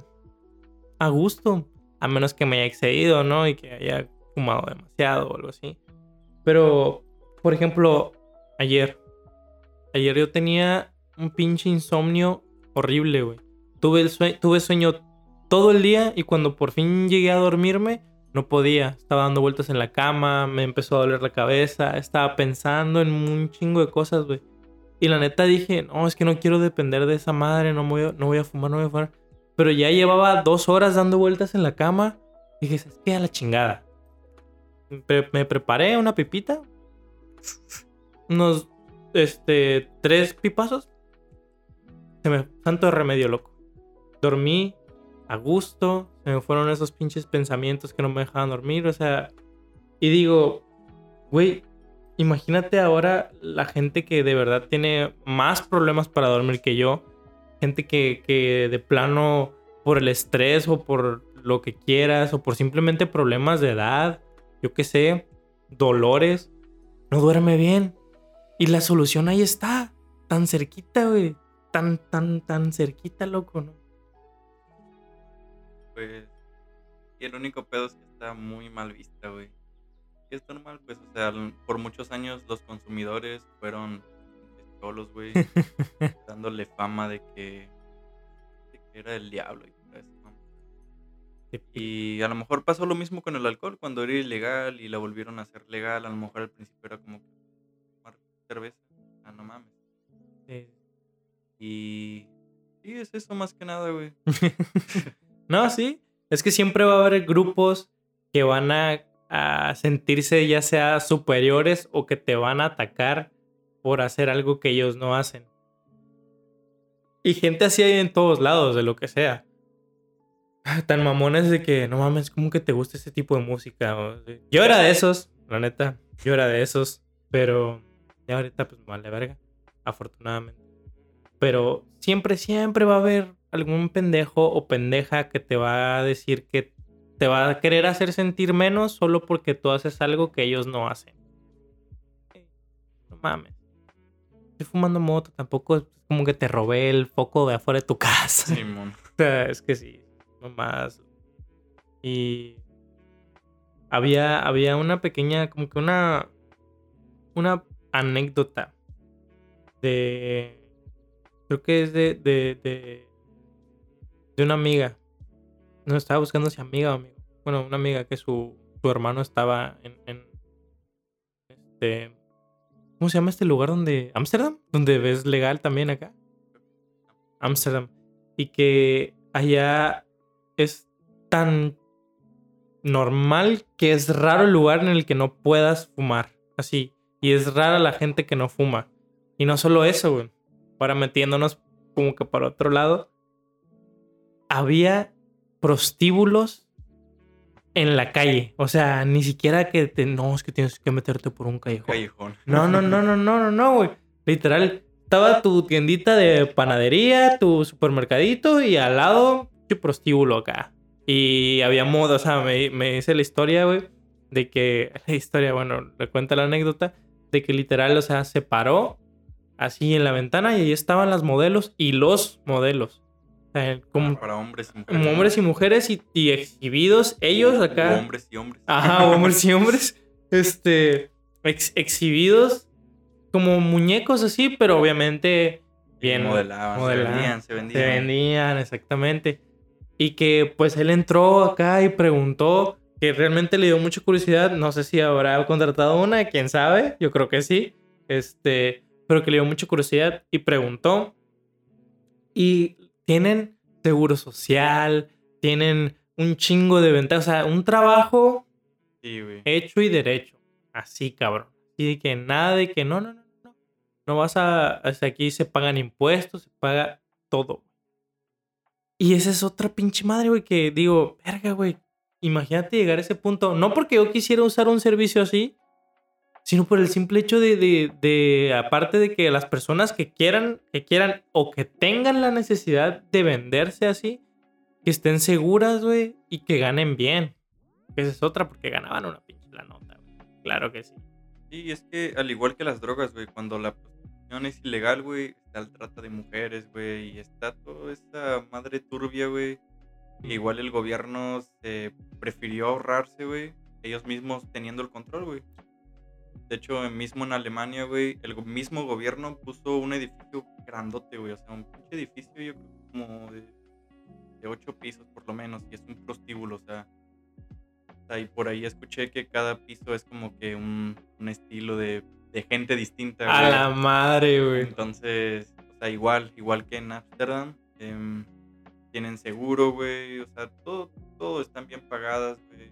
a gusto. A menos que me haya excedido, ¿no? Y que haya fumado demasiado o algo así. Pero, por ejemplo, ayer. Ayer yo tenía un pinche insomnio horrible, güey. Tuve, el tuve sueño todo el día y cuando por fin llegué a dormirme, no podía, estaba dando vueltas en la cama, me empezó a doler la cabeza, estaba pensando en un chingo de cosas, güey. Y la neta dije, no, es que no quiero depender de esa madre, no voy a, no voy a fumar, no voy a fumar. Pero ya llevaba dos horas dando vueltas en la cama. Y dije, es que a la chingada. me preparé una pipita. Unos, este, tres pipazos. Se me, tanto remedio, loco. Dormí a gusto, me fueron esos pinches pensamientos que no me dejaban dormir, o sea, Y digo, güey, imagínate ahora la gente que de verdad tiene más problemas para dormir que yo. Gente que, que de plano por el estrés o por lo que quieras o por simplemente problemas de edad, yo qué sé, dolores, no duerme bien. Y la solución ahí está, tan cerquita, güey. Tan, tan, tan cerquita, loco, ¿no? Pues. Y el único pedo es que está muy mal vista, güey. Y es normal, pues, o sea, por muchos años los consumidores fueron solos, güey, dándole fama de que, de que era el diablo y todo eso, ¿no? Y a lo mejor pasó lo mismo con el alcohol, cuando era ilegal y la volvieron a hacer legal, a lo mejor al principio era como que tomar cerveza, ah, no mames. Sí. Y sí, es eso más que nada, güey. no, sí. Es que siempre va a haber grupos que van a, sentirse ya sea superiores o que te van a atacar por hacer algo que ellos no hacen. Y gente así hay en todos lados, de lo que sea. Tan mamones de que, no mames, ¿cómo que te gusta ese tipo de música? Yo era de esos, la neta. Yo era de esos. Pero ya ahorita pues vale verga. Afortunadamente. Pero siempre, siempre va a haber algún pendejo o pendeja que te va a decir que te va a querer hacer sentir menos solo porque tú haces algo que ellos no hacen. No mames. Estoy fumando moto, tampoco es como que te robé el foco de afuera de tu casa. O sea, es que sí, no más. Y había, había una pequeña, como que una, una anécdota de Creo que es de, de, de, de una amiga. No estaba buscando si amiga o amigo. Bueno, una amiga que su, su hermano estaba en, en este. ¿Cómo se llama este lugar donde. Ámsterdam? Donde ves legal también acá. Ámsterdam. Y que allá es tan normal que es raro el lugar en el que no puedas fumar. Así. Y es rara la gente que no fuma. Y no solo eso, güey ahora metiéndonos como que para otro lado, había prostíbulos en la calle. O sea, ni siquiera que te, no, es que tienes que meterte por un callejón. Callejón. No, no, no, no, no, no, no, güey. Literal, estaba tu tiendita de panadería, tu supermercadito y al lado tu prostíbulo acá. Y había modo, o sea, me, me dice la historia, güey, de que, la historia, bueno, le cuenta la anécdota, de que literal, o sea, se paró así en la ventana y ahí estaban las modelos y los modelos. Como, para hombres y mujeres. Como hombres y mujeres y, exhibidos ellos acá. hombres y hombres. Ajá, hombres y hombres. Este, exhibidos como muñecos así, pero obviamente bien modelaban, se vendían, se vendían. Se vendían, exactamente. Y que pues él entró acá y preguntó, que realmente le dio mucha curiosidad, no sé si habrá contratado una, quién sabe, yo creo que sí. Este, pero que le dio mucha curiosidad y preguntó. Y tienen seguro social, tienen un chingo de ventajas, o sea, un trabajo hecho y derecho. Así, cabrón. Y de que nada de que no, no, no, no. No vas a. Hasta aquí se pagan impuestos, se paga todo. Y esa es otra pinche madre, güey, que digo, verga, güey. Imagínate llegar a ese punto. No porque yo quisiera usar un servicio así, sino por el simple hecho de, de, de, aparte de que las personas que quieran, que quieran o que tengan la necesidad de venderse así, que estén seguras, güey, y que ganen bien. Esa es otra, porque ganaban una pinche la nota, güey. Claro que sí. Sí, es que al igual que las drogas, güey, cuando la prostitución es ilegal, güey, está el trata de mujeres, güey, y está toda esta madre turbia, güey. Igual el gobierno se prefirió ahorrarse, güey, ellos mismos teniendo el control, güey. De hecho, mismo en Alemania, güey, el mismo gobierno puso un edificio grandote, güey. O sea, un pinche edificio, yo creo, como de, de ocho pisos por lo menos. Y es un prostíbulo, o sea. Y por ahí escuché que cada piso es como que un, un estilo de, de, gente distinta, güey. A la madre, güey. Entonces, o sea, igual, igual que en Amsterdam. Eh, tienen seguro, güey. O sea, todo, todo están bien pagadas, güey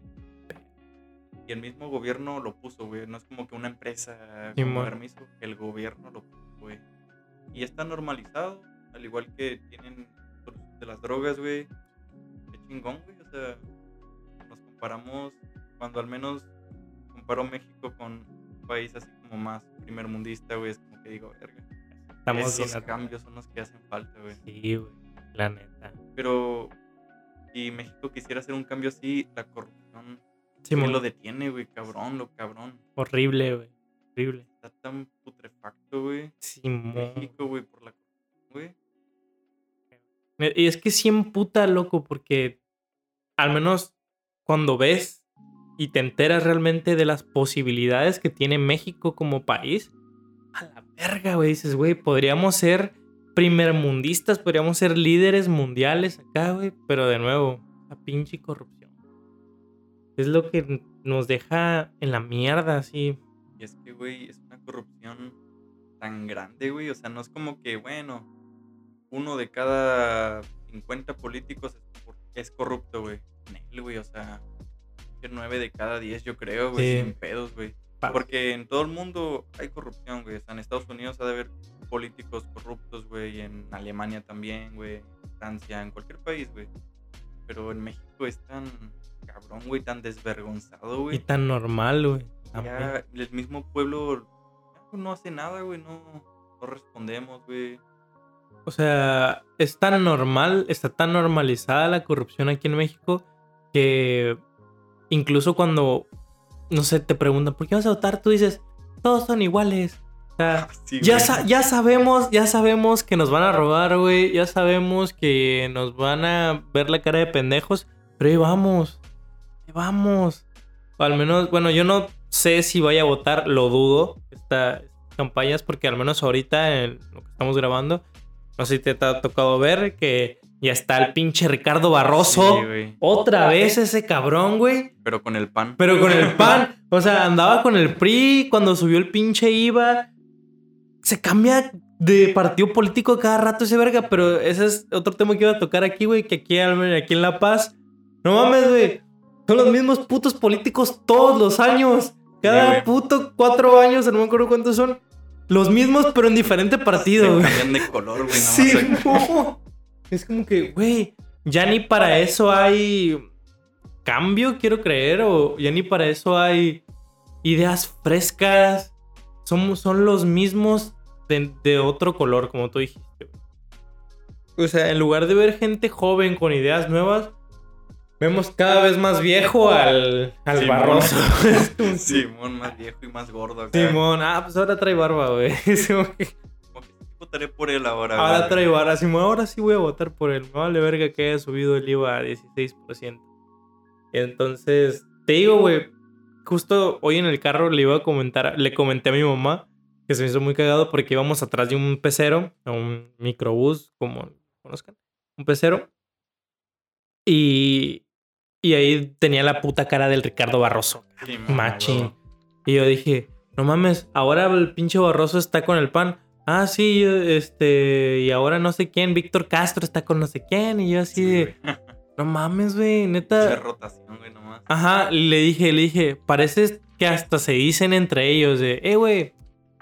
y el mismo gobierno lo puso, güey. No es como que una empresa con permiso, el gobierno lo puso, güey. Y está normalizado, al igual que tienen de las drogas, güey. Qué chingón, güey. O sea, nos comparamos cuando al menos comparo México con un país así como más primer mundista, güey, es como que digo, verga. Estamos Esos bien- cambios son los que hacen falta, güey. Sí, güey. La neta. Pero si México quisiera hacer un cambio así, la corrupción Sí, ¿qué mon. lo detiene, güey, cabrón, lo cabrón. Horrible, güey. Horrible. Está tan putrefacto, güey. Simón. México, güey, por la corrupción, güey. Y es que sí emputa, loco, porque al menos cuando ves y te enteras realmente de las posibilidades que tiene México como país, a la verga, güey, dices, güey, podríamos ser primermundistas, podríamos ser líderes mundiales acá, güey, pero de nuevo, la pinche corrupción. Es lo que nos deja en la mierda, así. Y es que, güey, es una corrupción tan grande, güey. O sea, no es como que, bueno, uno de cada 50 políticos es, cor- es corrupto, güey. Nel, güey, o sea, que 9 de cada 10, yo creo, güey, Sí. sin pedos, güey. Porque en todo el mundo hay corrupción, güey. O sea, en Estados Unidos ha de haber políticos corruptos, güey. En Alemania también, güey. En Francia, en cualquier país, güey. Pero en México es tan cabrón, güey, tan desvergonzado, Y güey. tan normal, güey. Ya el mismo pueblo no hace nada, güey. No, no respondemos, güey. O sea, es tan normal, está tan normalizada la corrupción aquí en México que incluso cuando, no sé, te preguntan, ¿por qué vas a votar? Tú dices, todos son iguales. O sea, Sí, ya, sa- ya sabemos, ya sabemos que nos van a robar, güey. Ya sabemos que nos van a ver la cara de pendejos. Pero ahí vamos. Vamos. O al menos, bueno, yo no sé si vaya a votar, lo dudo. Estas campañas, porque al menos ahorita, en lo que estamos grabando, no sé si te ha tocado ver que ya está el pinche Ricardo Barroso. Sí. Otra vez ese cabrón, güey. Pero con el pan. Pero con el PAN, o sea, andaba con el PRI cuando subió el pinche IVA. Se cambia de partido político cada rato ese verga, pero ese es otro tema que iba a tocar aquí, güey, que aquí, aquí en La Paz. No mames, güey. Son los mismos putos políticos todos los años. Cada puto cuatro años, no me acuerdo cuántos son. Los mismos, pero en diferente partido, cambian de color, güey. Sí, no. Es como que, güey, ya ni para eso hay cambio, quiero creer, o ya ni para eso hay ideas frescas. Son, son los mismos de, de otro color, como tú dijiste. O sea, en lugar de ver gente joven con ideas nuevas, vemos cada vez más viejo al, al Simón. Barroso. Simón más viejo y más gordo acá. Simón, ah, pues ahora trae barba, güey. Como que- votaré por él ahora, Ahora güey. trae vara. Simón, ahora sí voy a votar por él. Me vale verga que haya subido el IVA a 16%. Entonces, te digo, güey. Justo hoy en el carro le iba a comentar, le comenté a mi mamá que se me hizo muy cagado porque íbamos atrás de un pecero, o un microbús, como conozcan, un pecero. Y, y ahí tenía la puta cara del Ricardo Barroso. Machín. Y yo dije, no mames, ahora el pinche Barroso está con el pan. Ah, sí, este, y ahora no sé quién, Víctor Castro está con no sé quién. Y yo así Sí, de, no mames, güey, neta. rotación, güey, nomás. Ajá, le dije, le dije, parece que hasta se dicen entre ellos de, eh, güey,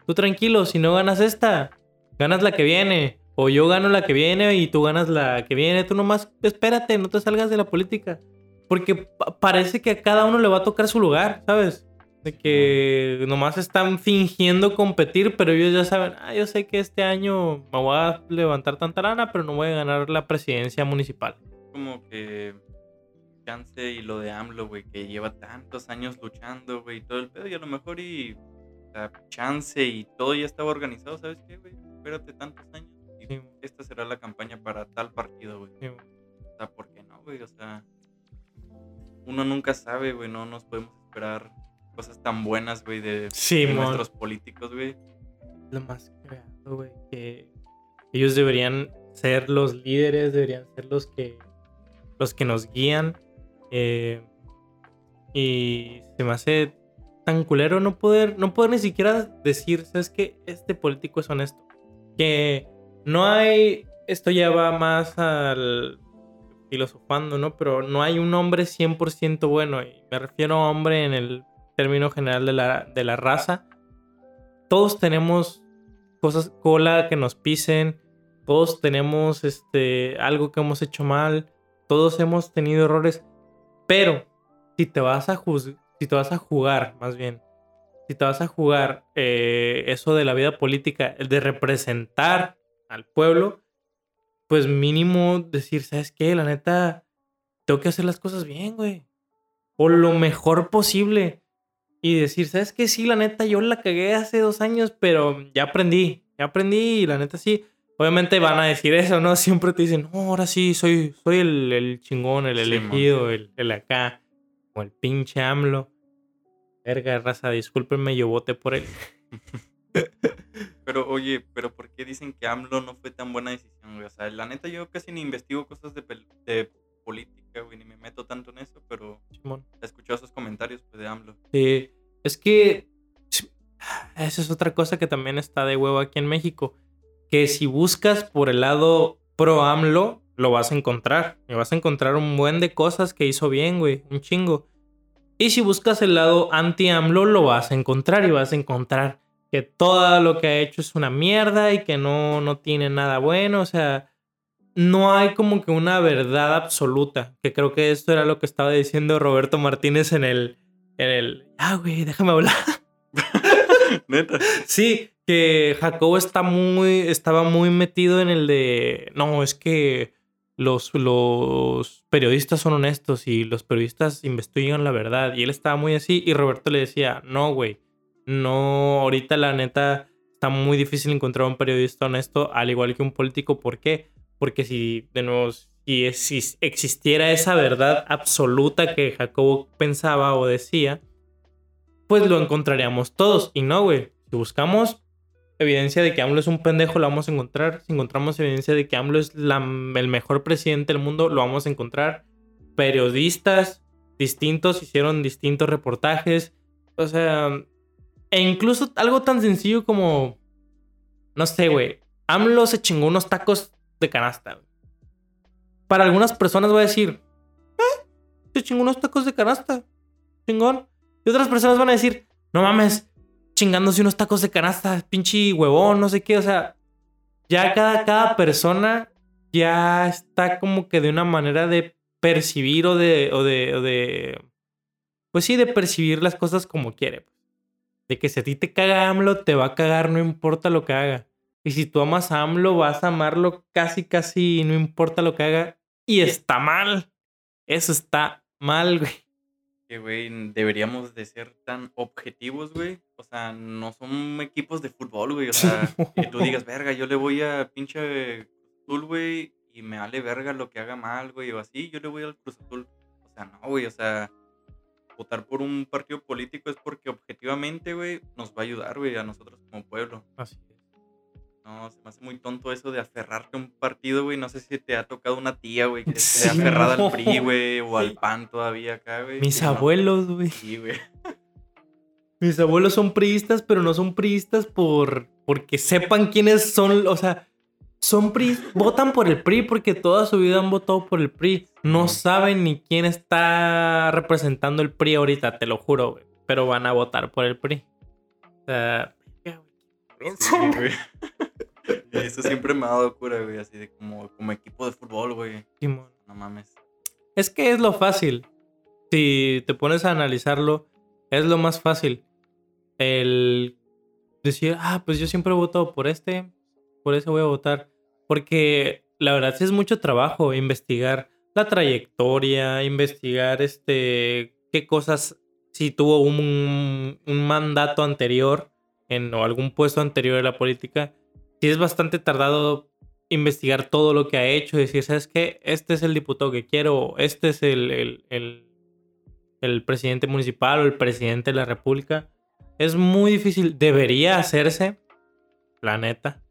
tú tranquilo, si no ganas esta, ganas la que viene. O yo gano la que viene y tú ganas la que viene. Tú nomás espérate, no te salgas de la política. Porque pa- parece que a cada uno le va a tocar su lugar, ¿sabes? De que nomás están fingiendo competir, pero ellos ya saben, ah, yo sé que este año me voy a levantar tanta lana, pero no voy a ganar la presidencia municipal. Como que chance y lo de AMLO, güey, que lleva tantos años luchando, güey, y todo el pedo, y a lo mejor y o sea, chance y todo ya estaba organizado, ¿sabes qué, güey? Espérate tantos años y Sí. esta será la campaña para tal partido, güey. Sí, O sea, ¿por qué no, güey? O sea, uno nunca sabe, güey, no nos podemos esperar cosas tan buenas, güey, de, de Simón. nuestros políticos, güey. lo más creado, güey. Que ellos deberían ser los líderes, deberían ser los que, los que nos guían. eh, y se me hace tan culero no poder, no poder ni siquiera decir, ¿sabes qué? Este político es honesto. Que no hay, esto ya va más al filosofando, ¿no? Pero no hay un hombre 100% bueno. Y me refiero a hombre en el término general de la, de la raza. Todos tenemos cosas, cola que nos pisen. Todos tenemos este, algo que hemos hecho mal. Todos hemos tenido errores. Pero si te vas a si te vas a jugar, más bien, si te vas a jugar eh, eso de la vida política, de representar al pueblo, pues mínimo decir, ¿sabes qué? La neta, tengo que hacer las cosas bien, güey. O lo mejor posible. Y decir, ¿sabes qué? Sí, la neta, yo la cagué hace dos años, pero ya aprendí. Ya aprendí y la neta sí. Obviamente van a decir eso, ¿no? Siempre te dicen, no, ahora sí, soy, soy el, chingón, el elegido, el, el, acá. O el pinche AMLO. Verga, raza, discúlpenme, yo voté por él. Pero, oye, ¿pero por qué dicen que AMLO no fue tan buena decisión, güey? O sea, la neta, yo casi ni investigo cosas de, de política, güey, ni me meto tanto en eso, pero Simón. he escuchado esos comentarios pues, de AMLO. Sí, es que esa es otra cosa que también está de huevo aquí en México. Que si buscas por el lado pro AMLO, lo vas a encontrar. Y vas a encontrar un buen de cosas que hizo bien, güey. Un chingo. Y si buscas el lado anti-AMLO, lo vas a encontrar y vas a encontrar que todo lo que ha hecho es una mierda y que no, no tiene nada bueno. O sea, no hay como que una verdad absoluta. Que creo que esto era lo que estaba diciendo Roberto Martínez en el. En el. Ah, güey, déjame hablar. Neta. Sí, que Jacobo está muy, estaba muy metido en el de. No, es que los, los periodistas son honestos y los periodistas investigan la verdad. Y él estaba muy así. Y Roberto le decía: No, güey. No, ahorita la neta está muy difícil encontrar un periodista honesto, al igual que un político. ¿Por qué? Porque si, de nuevo, si, si existiera esa verdad absoluta que Jacobo pensaba o decía pues lo encontraríamos todos. Y no, güey. Si buscamos evidencia de que AMLO es un pendejo, lo vamos a encontrar. Si encontramos evidencia de que AMLO es el mejor presidente del mundo, lo vamos a encontrar. Periodistas distintos hicieron distintos reportajes. O sea, e incluso algo tan sencillo como, no sé, güey. AMLO se chingó unos tacos de canasta. Para algunas personas voy a decir, eh, se chingó unos tacos de canasta. Chingón. Y otras personas van a decir, no mames, chingándose unos tacos de canasta, pinche huevón, no sé qué. O sea, ya cada, cada persona ya está como que de una manera de percibir o de, o de, o de, pues sí, de percibir las cosas como quiere. De que si a ti te caga AMLO, te va a cagar, no importa lo que haga. Y si tú amas a AMLO, vas a amarlo casi, casi, no importa lo que haga. Y está mal. Eso está mal, güey que, güey, deberíamos de ser tan objetivos, güey. O sea, no son equipos de fútbol, güey. O sea, que tú digas, verga, yo le voy a pinche Azul, güey, y me vale verga lo que haga mal, güey, o así, yo le voy al Cruz Azul. O sea, no, güey, o sea, votar por un partido político es porque objetivamente, güey, nos va a ayudar, güey, a nosotros como pueblo. Así no, se me hace muy tonto eso de aferrarte a un partido, güey. No sé si te ha tocado una tía, güey, que esté aferrada al PRI, güey, o al PAN todavía acá, güey. Mis abuelos, güey. Sí, güey. Mis abuelos son priistas, pero no son priistas por porque sepan quiénes son, o sea, son PRI, votan por el PRI porque toda su vida han votado por el PRI. No saben ni quién está representando el PRI ahorita, te lo juro, güey. Pero van a votar por el PRI. O sea, sí, güey. Eso siempre me ha dado cura, güey, así de como, como equipo de fútbol, güey. No mames. Es que es lo fácil. Si te pones a analizarlo, es lo más fácil. El decir, ah, pues yo siempre he votado por este, por ese voy a votar. Porque la verdad es mucho trabajo investigar la trayectoria, investigar este, qué cosas, si tuvo un, un mandato anterior en o algún puesto anterior de la política sí es bastante tardado investigar todo lo que ha hecho y decir, ¿sabes qué? Este es el diputado que quiero, este es el, el, presidente municipal o el presidente de la república. Es muy difícil, debería hacerse, la neta,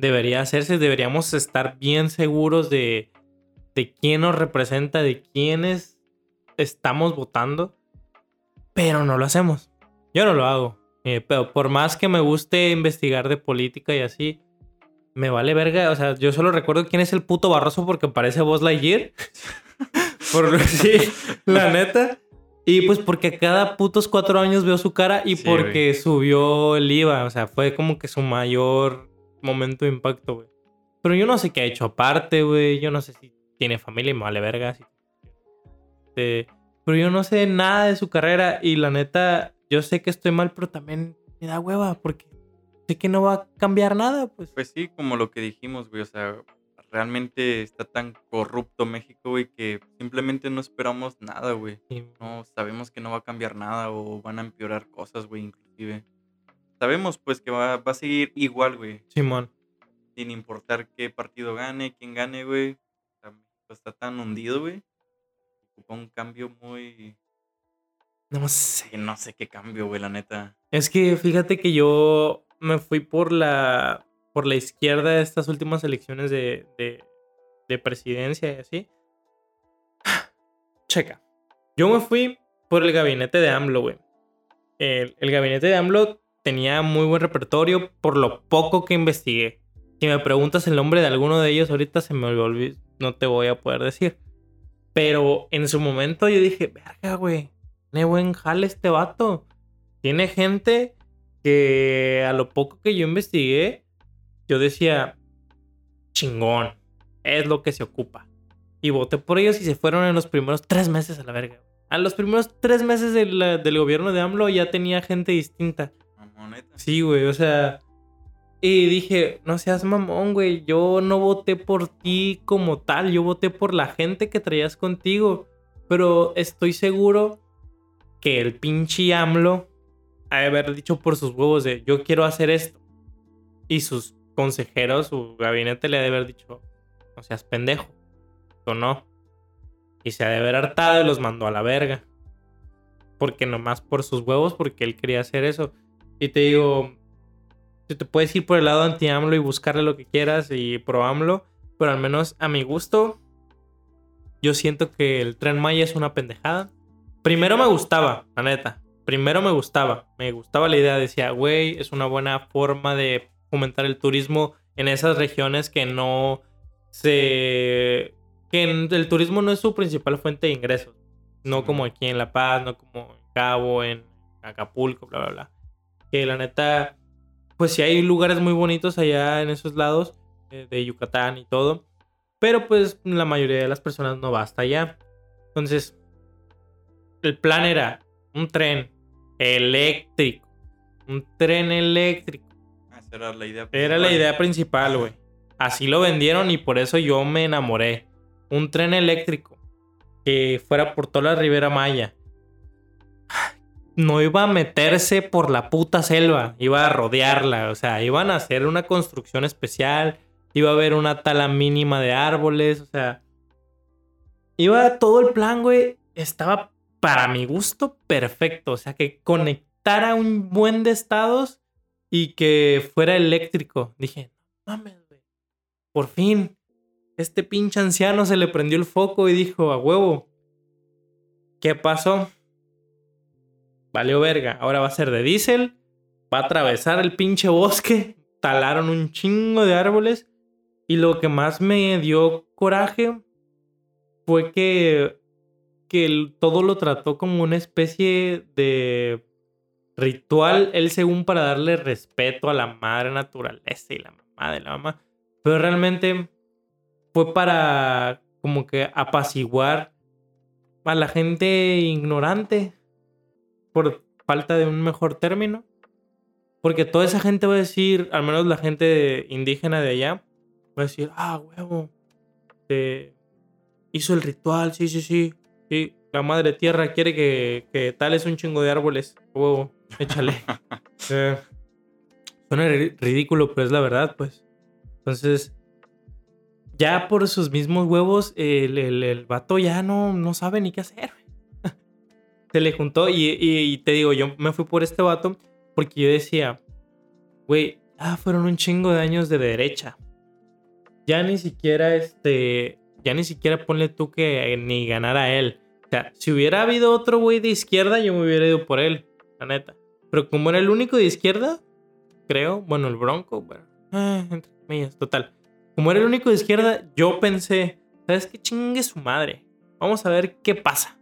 debería hacerse, deberíamos estar bien seguros de, de quién nos representa, de quiénes estamos votando, pero no lo hacemos. Yo no lo hago. Eh, pero por más que me guste investigar de política y así, me vale verga. O sea, yo solo recuerdo quién es el puto Barroso porque parece Buzz Lightyear. por sí, la neta. Y pues porque cada putos cuatro años veo su cara y porque subió el IVA. O sea, fue como que su mayor momento de impacto, güey. Pero yo no sé qué ha hecho aparte, güey. Yo no sé si tiene familia y me vale verga. pero yo no sé nada de su carrera y la neta, yo sé que estoy mal, pero también me da hueva porque sé que no va a cambiar nada, pues. Pues sí, como lo que dijimos, güey, o sea, realmente está tan corrupto México, güey, que simplemente no esperamos nada, güey. No sabemos que no va a cambiar nada o van a empeorar cosas, güey, inclusive. Sabemos, pues, que va, va a seguir igual, güey. Simón. Sin importar qué partido gane, quién gane, güey. está tan hundido, güey. Ocupa un cambio muy... No sé. No sé qué cambio, güey, la neta. Es que fíjate que yo me fui por la por la izquierda de estas últimas elecciones de, de, presidencia y así. Checa. Yo me fui por el gabinete de AMLO, güey. El, el, gabinete de AMLO tenía muy buen repertorio por lo poco que investigué. Si me preguntas el nombre de alguno de ellos, ahorita se me olvidó, no te voy a poder decir. Pero en su momento yo dije, verga, güey, tiene buen jale este vato. Tiene gente que a lo poco que yo investigué, yo decía, chingón, es lo que se ocupa. Y voté por ellos y se fueron en los primeros tres meses a la verga. A los primeros tres meses del, gobierno de AMLO ya tenía gente distinta. Sí, güey, o sea... Y dije, no seas mamón, güey, yo no voté por ti como tal, yo voté por la gente que traías contigo. Pero estoy seguro que el pinche AMLO ha de haber dicho por sus huevos de yo quiero hacer esto. Y sus consejero, su gabinete le ha de haber dicho, no seas pendejo, o no. Y se ha de haber hartado y los mandó a la verga. Porque nomás por sus huevos, porque él quería hacer eso. Y te digo, si te puedes ir por el lado anti-AMLO y buscarle lo que quieras y pro-AMLO, pero al menos a mi gusto, yo siento que el tren Maya es una pendejada. Primero me gustaba, la neta. Primero me gustaba. Me gustaba la idea. Decía, güey, es una buena forma de fomentar el turismo en esas regiones que no se... que el turismo no es su principal fuente de ingresos. No como aquí en La Paz, no como en Cabo, en Acapulco, bla, bla, bla. Que la neta, pues sí hay lugares muy bonitos allá en esos lados eh, de Yucatán y todo. Pero pues la mayoría de las personas no va hasta allá. Entonces, el plan era un tren eléctrico. Un tren eléctrico era la idea principal. Era la idea principal, güey. Así lo vendieron y por eso yo me enamoré. Un tren eléctrico que fuera por toda la Ribera Maya. No iba a meterse por la puta selva, iba a rodearla, o sea, iban a hacer una construcción especial, iba a haber una tala mínima de árboles, o sea, iba todo el plan, güey, estaba para mi gusto perfecto, o sea, que conectara un buen de estados y que fuera eléctrico. Dije, mames, güey. Por fin, este pinche anciano se le prendió el foco y dijo, a huevo. ¿Qué pasó? Valió verga. Ahora va a ser de diésel. Va a atravesar el pinche bosque. Talaron un chingo de árboles. Y lo que más me dio coraje fue que, que todo lo trató como una especie de ritual, él según para darle respeto a la madre naturaleza y la mamá de la mamá. Pero realmente fue para como que apaciguar a la gente ignorante, por falta de un mejor término. Porque toda esa gente va a decir, al menos la gente indígena de allá, va a decir, ah, huevo, se hizo el ritual, sí, sí, sí, sí, la madre tierra quiere que, que tales un chingo de árboles, huevo. Échale. eh, suena ridículo, pero es la verdad, pues. Entonces, ya por sus mismos huevos, el, el, vato ya no, no sabe ni qué hacer. Se le juntó y, te digo, yo me fui por este vato porque yo decía, güey, ah, fueron un chingo de años de derecha. Ya ni siquiera, este, ya ni siquiera ponle tú que ni ganara él. O sea, si hubiera habido otro güey de izquierda, yo me hubiera ido por él, la neta. Pero como era el único de izquierda, creo, bueno, el Bronco, bueno, eh, entre comillas, total. Como era el único de izquierda, yo pensé, ¿sabes qué chingue su madre? Vamos a ver qué pasa.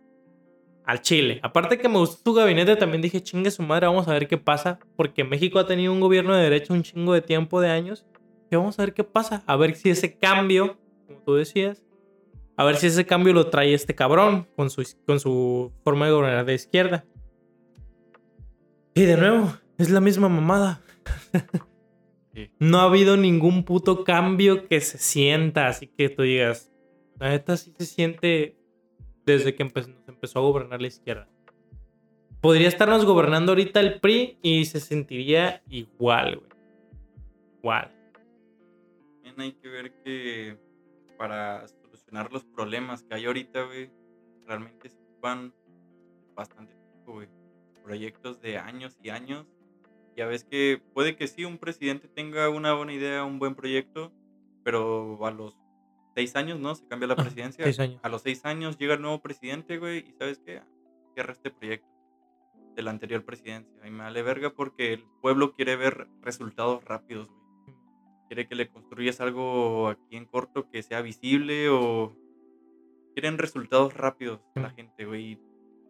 Al Chile. Aparte que me gustó tu gabinete, también dije, chingue su madre, vamos a ver qué pasa. Porque México ha tenido un gobierno de derecha un chingo de tiempo, de años. Y vamos a ver qué pasa. A ver si ese cambio, como tú decías, A ver si ese cambio lo trae este cabrón con su, con su forma de gobernar de izquierda. Y de nuevo, es la misma mamada. No ha habido ningún puto cambio que se sienta, así que tú digas, la neta sí se siente desde que empezó, empezó a gobernar la izquierda. Podría estarnos gobernando ahorita el PRI y se sentiría igual, güey. Igual. También hay que ver que para solucionar los problemas que hay ahorita, güey, realmente se ocupan bastante tiempo, güey. Proyectos de años y años ya ves que puede que sí, un presidente tenga una buena idea, un buen proyecto, pero a los seis años, ¿no? Se cambia la presidencia. A los seis años llega el nuevo presidente, güey, y ¿sabes qué? Cierra este proyecto de la anterior presidencia. Y me vale verga porque el pueblo quiere ver resultados rápidos, güey. Quiere que le construyas algo aquí en corto que sea visible o... Quieren resultados rápidos la gente, güey.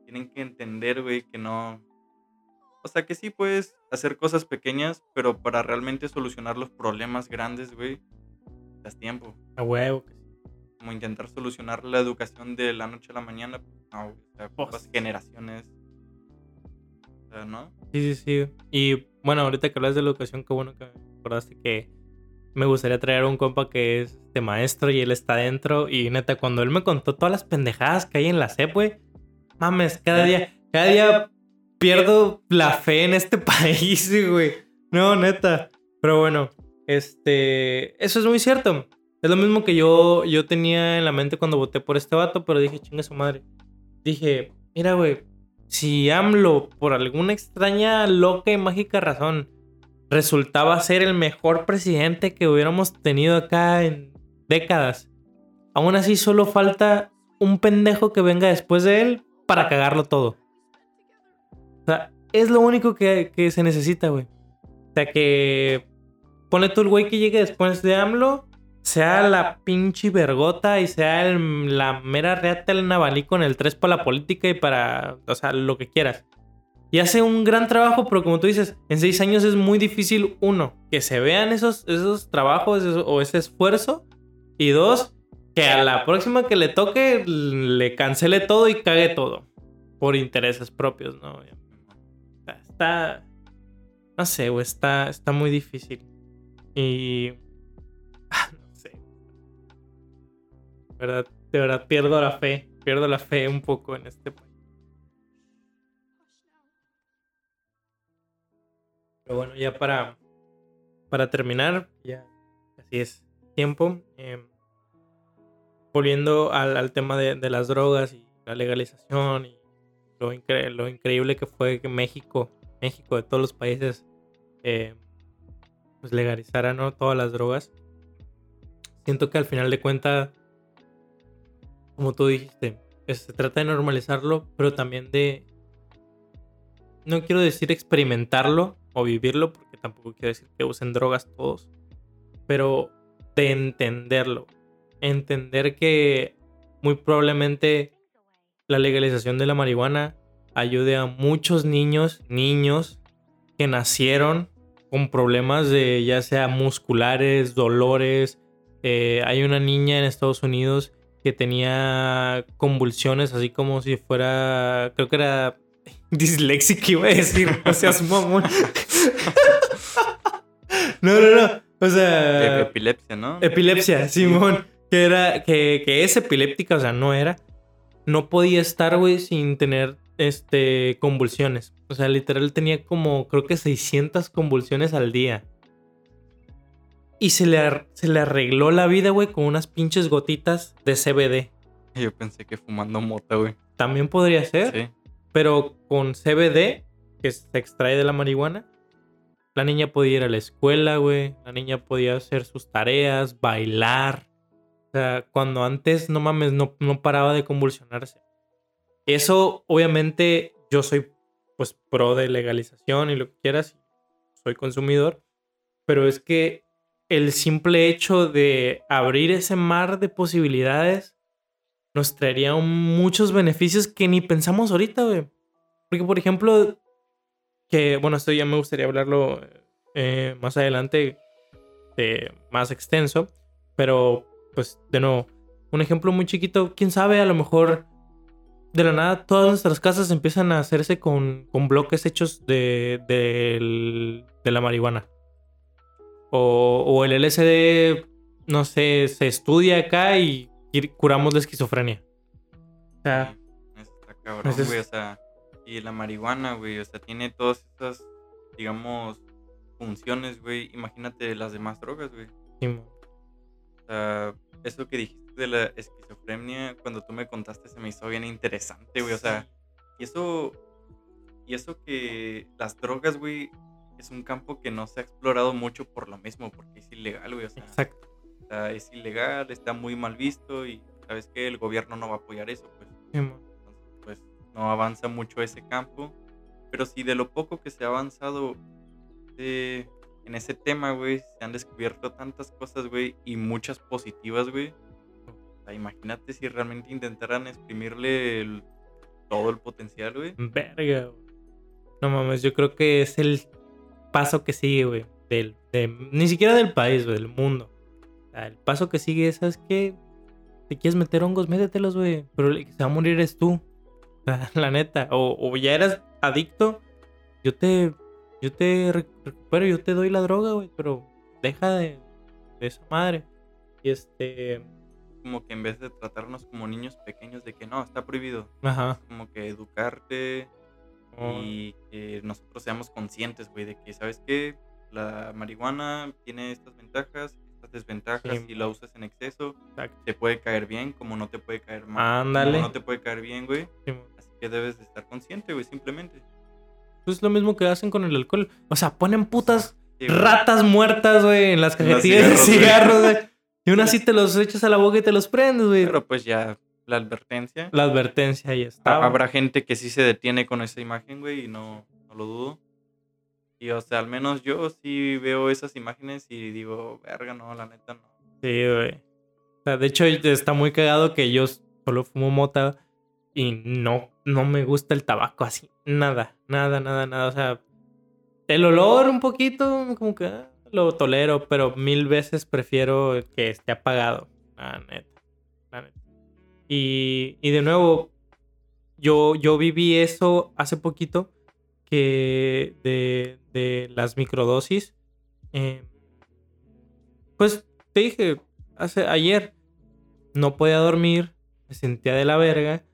Tienen que entender, güey, que no o sea que sí puedes hacer cosas pequeñas, pero para realmente solucionar los problemas grandes, güey, das tiempo. A huevo. Como intentar solucionar la educación de la noche a la mañana, no, o sea, pues generaciones. O sea, ¿no? Sí, sí, sí. Y bueno, ahorita que hablas de la educación, qué bueno que me acordaste que me gustaría traer a un compa que es de maestro y él está dentro. Y neta, cuando él me contó todas las pendejadas que hay en la CEP, güey, mames, cada día, cada día pierdo la fe en este país, güey. No, neta. Pero bueno, este, eso es muy cierto. Es lo mismo que yo, yo tenía en la mente cuando voté por este vato, pero dije, chinga su madre. Dije, mira, güey, si AMLO, por alguna extraña, loca y mágica razón, resultaba ser el mejor presidente que hubiéramos tenido acá en décadas, aún así solo falta un pendejo que venga después de él para cagarlo todo sea, es lo único que, se necesita, güey. O sea, que pone tú el güey que llegue después de AMLO, sea la pinche vergota y sea la mera reata el navalí con el 3 para la política y para, o sea, lo que quieras. Y hace un gran trabajo, pero como tú dices, en seis años es muy difícil, uno, que se vean esos, esos trabajos o ese esfuerzo. Y dos, que a la próxima que le toque le cancele todo y cague todo. Por intereses propios, ¿no? está. No sé, güey, está, está muy difícil. Y. De verdad, pierdo la fe. Pierdo la fe un poco en este país. Pero bueno, ya para. Para terminar, ya así es tiempo. Em, volviendo al, tema de, de, las drogas y la legalización y lo, lo increíble que fue que México México, de todos los países, eh, pues legalizaran ¿no? todas las drogas. Siento que al final de cuentas, como tú dijiste, se trata de normalizarlo, pero también de, no quiero decir experimentarlo o vivirlo, porque tampoco quiero decir que usen drogas todos, pero de entenderlo. Entender que muy probablemente la legalización de la marihuana ayude a muchos niños, niños que nacieron con problemas de ya sea musculares, dolores. Eh, hay una niña en Estados Unidos que tenía convulsiones, así como si fuera, creo que era disléxica, iba a decir, o seas mamón. no, no, no. O sea. Epilepsia, ¿no? Epilepsia, Simón. Que era. Que, que es epiléptica, o sea, no era. No podía estar, güey, sin tener este, convulsiones. O sea, literal tenía como, creo que 600 convulsiones al día. Y se le, se le arregló la vida, güey, con unas pinches gotitas de CBD. Yo pensé que fumando mota, güey. También podría ser. Sí. Pero con CBD, que se extrae de la marihuana, la niña podía ir a la escuela, güey. La niña podía hacer sus tareas, bailar. O sea, cuando antes, no mames, no, no paraba de convulsionarse. Eso, obviamente, yo soy pues pro de legalización y lo que quieras, soy consumidor, pero es que el simple hecho de abrir ese mar de posibilidades nos traería muchos beneficios que ni pensamos ahorita, güey. Porque, por ejemplo, que, bueno, esto ya me gustaría hablarlo eh, más adelante, más extenso, pero, pues, de nuevo, un ejemplo muy chiquito, quién sabe, a lo mejor de la nada todas nuestras casas empiezan a hacerse con, con bloques hechos de, de, de la marihuana. O, o, el LSD, no sé, se estudia acá y, curamos la esquizofrenia. O sea, está cabrón, güey, o sea, y la marihuana, güey, o sea, tiene todas estas, digamos, funciones, güey. Imagínate las demás drogas, güey. Sí, o sea, eso que dijiste de la esquizofrenia, cuando tú me contaste, se me hizo bien interesante, güey. O sea, y eso, y eso que las drogas, güey, es un campo que no se ha explorado mucho por lo mismo, porque es ilegal, güey. O sea, Exacto. Es ilegal, está muy mal visto y sabes que el gobierno no va a apoyar eso, pues. pues no avanza mucho ese campo. Pero si de lo poco que se ha avanzado eh, en ese tema, güey, se han descubierto tantas cosas, güey, y muchas positivas, güey. O sea, imagínate si realmente intentaran exprimirle todo el potencial, güey. Verga, No mames, yo creo que es el paso que sigue, güey. Del, ni siquiera del país, güey, del mundo. O sea, el paso que sigue es, ¿sabes qué? Si quieres meter hongos, métetelos, güey. Pero el que se va a morir eres tú. La neta. O, o ya eras adicto. Yo te yo te recupero, yo te doy la droga, güey, pero deja de, de esa madre. Y este. Como que en vez de tratarnos como niños pequeños, de que no, está prohibido. Ajá. Como que educarte oh. y que nosotros seamos conscientes, güey, de que, ¿sabes qué? La marihuana tiene estas ventajas, estas desventajas, si la usas en exceso, te puede caer bien, como no te puede caer mal. Ándale. Como no te puede caer bien, güey. Así que debes de estar consciente, güey, simplemente. Pues es lo mismo que hacen con el alcohol. O sea, ponen putas ratas muertas, güey, en las cajetillas de cigarros, güey. Y aún así te los echas a la boca y te los prendes, güey. Pero pues ya la advertencia. La advertencia ahí está. Habrá gente que sí se detiene con esa imagen, güey, y no, no lo dudo. Y o sea, al menos yo sí veo esas imágenes y digo, verga, no, la neta no. Sí, güey. O sea, de hecho está muy cagado que yo solo fumo mota y no, no me gusta el tabaco así. Nada, nada, nada, nada. O sea, el olor un poquito, como que ah, lo tolero, pero mil veces prefiero que esté apagado. La neta. La neta. Y, y de nuevo, yo, yo viví eso hace poquito que de, de las microdosis. Eh, pues te dije, hace, ayer no podía dormir, me sentía de la verga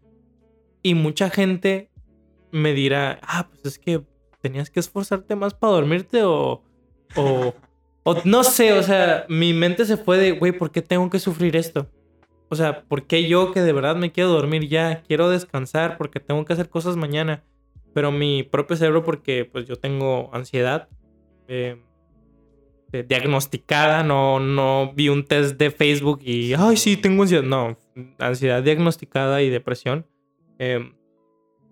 y mucha gente me dirá, ah, pues es que tenías que esforzarte más para dormirte o, o, o no sé, o sea, mi mente se fue de, güey, ¿por qué tengo que sufrir esto? O sea, ¿por qué yo que de verdad me quiero dormir ya? Quiero descansar porque tengo que hacer cosas mañana. Pero mi propio cerebro, porque pues yo tengo ansiedad eh, diagnosticada, no, no vi un test de Facebook y, ay, sí, tengo ansiedad. No, ansiedad diagnosticada y depresión. Em,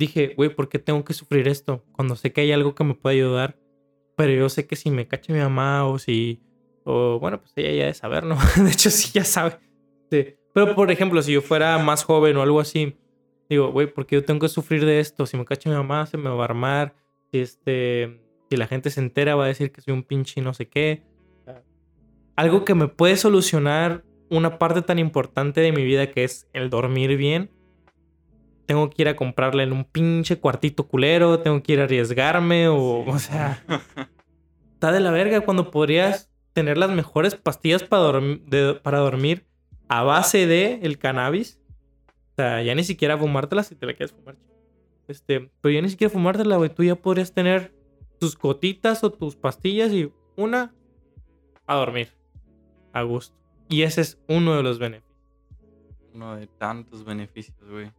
dije, güey, ¿por qué tengo que sufrir esto? Cuando sé que hay algo que me puede ayudar, pero yo sé que si me cacha mi mamá o si, o bueno, pues ella ya de saber, ¿no? de hecho, sí, ya sabe. Pero, por ejemplo, si yo fuera más joven o algo así, digo, güey, ¿por qué yo tengo que sufrir de esto? Si me cacha mi mamá, se me va a armar. Si, este, si la gente se entera, va a decir que soy un pinche no sé qué. Algo que me puede solucionar una parte tan importante de mi vida que es el dormir bien tengo que ir a comprarle en un pinche cuartito culero, tengo que ir a arriesgarme o, o sea, está de la verga cuando podrías tener las mejores pastillas para, para dormir a base de el cannabis. O sea, ya ni siquiera fumártela si te la quieres fumar. Este, pero ya ni siquiera fumártela, güey. Tú ya podrías tener tus gotitas o tus pastillas y una a dormir. A gusto. Y ese es uno de los beneficios. Uno de tantos beneficios, güey.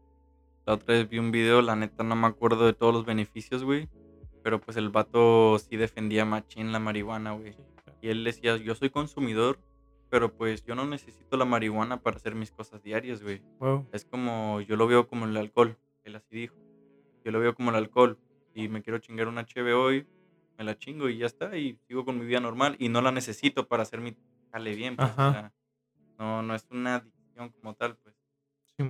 La otra vez vi un video, la neta no me acuerdo de todos los beneficios, güey. Pero pues el vato sí defendía machín la marihuana, güey. Y él decía, yo soy consumidor, pero pues yo no necesito la marihuana para hacer mis cosas diarias, güey. Es como, yo lo veo como el alcohol. Él así dijo. Yo lo veo como el alcohol. Y me quiero chingar una cheve hoy, me la chingo y ya está. Y sigo con mi vida normal. Y no la necesito para hacer mi jale bien. Pues, no, no es una adicción como tal, pues. Sí,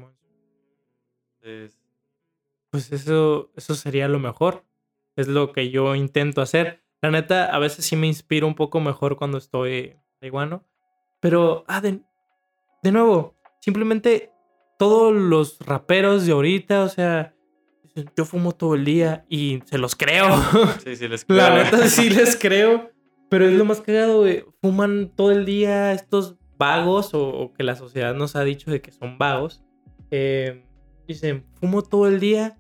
pues eso, eso sería lo mejor. Es lo que yo intento hacer. La neta, a veces sí me inspiro un poco mejor cuando estoy iguano. Pero, ah, de, nuevo, simplemente todos los raperos de ahorita, o sea, yo fumo todo el día y se los creo. Sí, sí, les creo. La neta sí les creo. Pero es lo más cagado, güey. Fuman todo el día estos vagos o, o que la sociedad nos ha dicho de que son vagos. Eh, dicen, fumo todo el día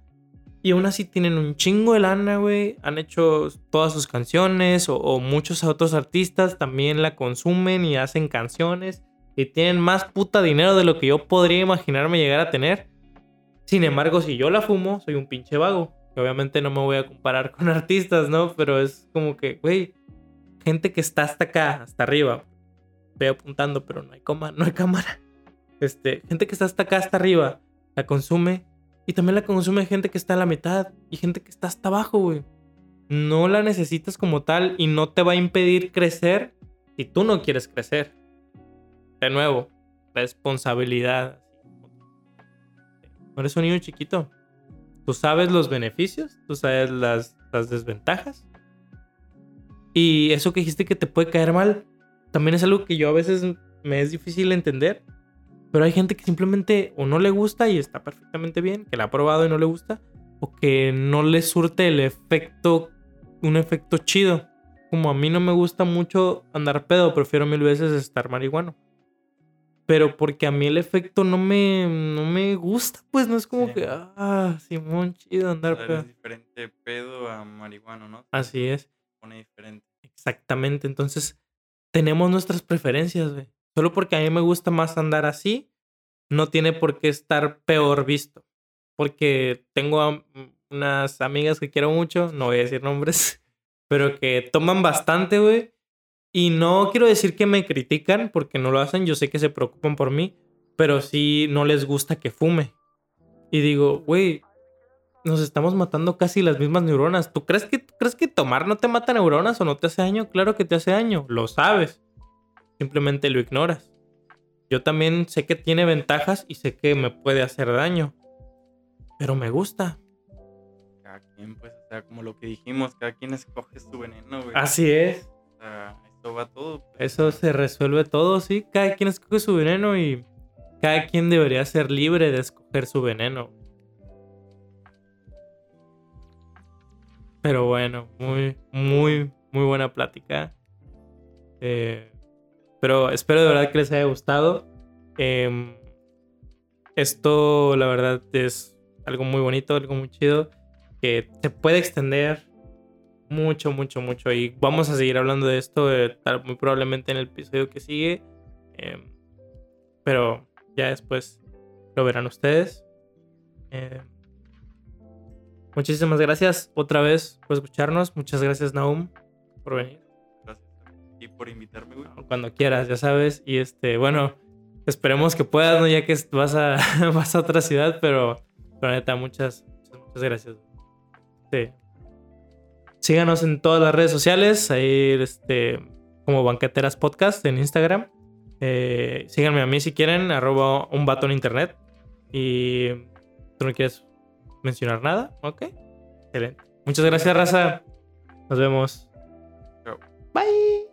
y aún así tienen un chingo de lana, güey. Han hecho todas sus canciones o, muchos otros artistas también la consumen y hacen canciones y tienen más puta dinero de lo que yo podría imaginarme llegar a tener. Sin embargo, si yo la fumo, soy un pinche vago. Que Obviamente no me voy a comparar con artistas, ¿no? Pero es como que, güey, gente que está hasta acá, hasta arriba. Estoy apuntando, pero no hay coma, no hay cámara. Este, gente que está hasta acá, hasta arriba, la consume. Y también la consume gente que está a la mitad y gente que está hasta abajo, güey. No la necesitas como tal y no te va a impedir crecer si tú no quieres crecer. De nuevo, responsabilidad. No eres un niño chiquito. Tú sabes los beneficios, tú sabes las, desventajas. Y eso que dijiste que te puede caer mal, también es algo que yo a veces me es difícil entender. Pero hay gente que simplemente o no le gusta y está perfectamente bien, que la ha probado y no le gusta, o que no le surte el efecto, un efecto chido. Como a mí no me gusta mucho andar pedo, prefiero mil veces estar marihuano. Pero porque a mí el efecto no me, no me gusta, pues no es como Sí. que, ah, Simón, chido andar pedo. es diferente pedo a marihuana, ¿no? Así es. Pone diferente. Exactamente. Entonces, tenemos nuestras preferencias, güey. Solo porque a mí me gusta más andar así, no tiene por qué estar peor visto. Porque tengo unas amigas que quiero mucho, no voy a decir nombres, pero que toman bastante, güey. Y no quiero decir que me critican porque no lo hacen, yo sé que se preocupan por mí, pero sí no les gusta que fume. Y digo, güey, nos estamos matando casi las mismas neuronas. ¿Tú crees que, tú crees que tomar no te mata neuronas o no te hace daño? Claro que te hace daño, lo sabes. Simplemente lo ignoras. Yo también sé que tiene ventajas y sé que me puede hacer daño. Pero me gusta. Cada quien, pues, o sea, como lo que dijimos, cada quien escoge su veneno, güey. Así es. O sea, esto va todo. pues. Eso se resuelve todo, sí. Cada quien escoge su veneno y cada quien debería ser libre de escoger su veneno. Pero bueno, muy, muy, muy buena plática. Eh, pero espero de verdad que les haya gustado. Em, esto, la verdad, es algo muy bonito, algo muy chido. Que se puede extender mucho, mucho, mucho. Y vamos a seguir hablando de esto eh, muy probablemente en el episodio que sigue. Em, pero ya después lo verán ustedes. Em, muchísimas gracias otra vez por escucharnos. Muchas gracias, Naum, por venir. Por invitarme, güey. Cuando quieras, ya sabes. Y este, bueno, esperemos que puedas, ¿no? Ya que vas a, vas a otra ciudad, pero, pero neta, muchas, muchas, muchas gracias. Sí. Síganos en todas las redes sociales, ahí este, como Banqueteras Podcast en Instagram. Eh, síganme a mí si quieren, arroba un vato en internet. Y tú no quieres mencionar nada, ¿ok? Excelente. Muchas gracias, raza. Nos vemos. Bye.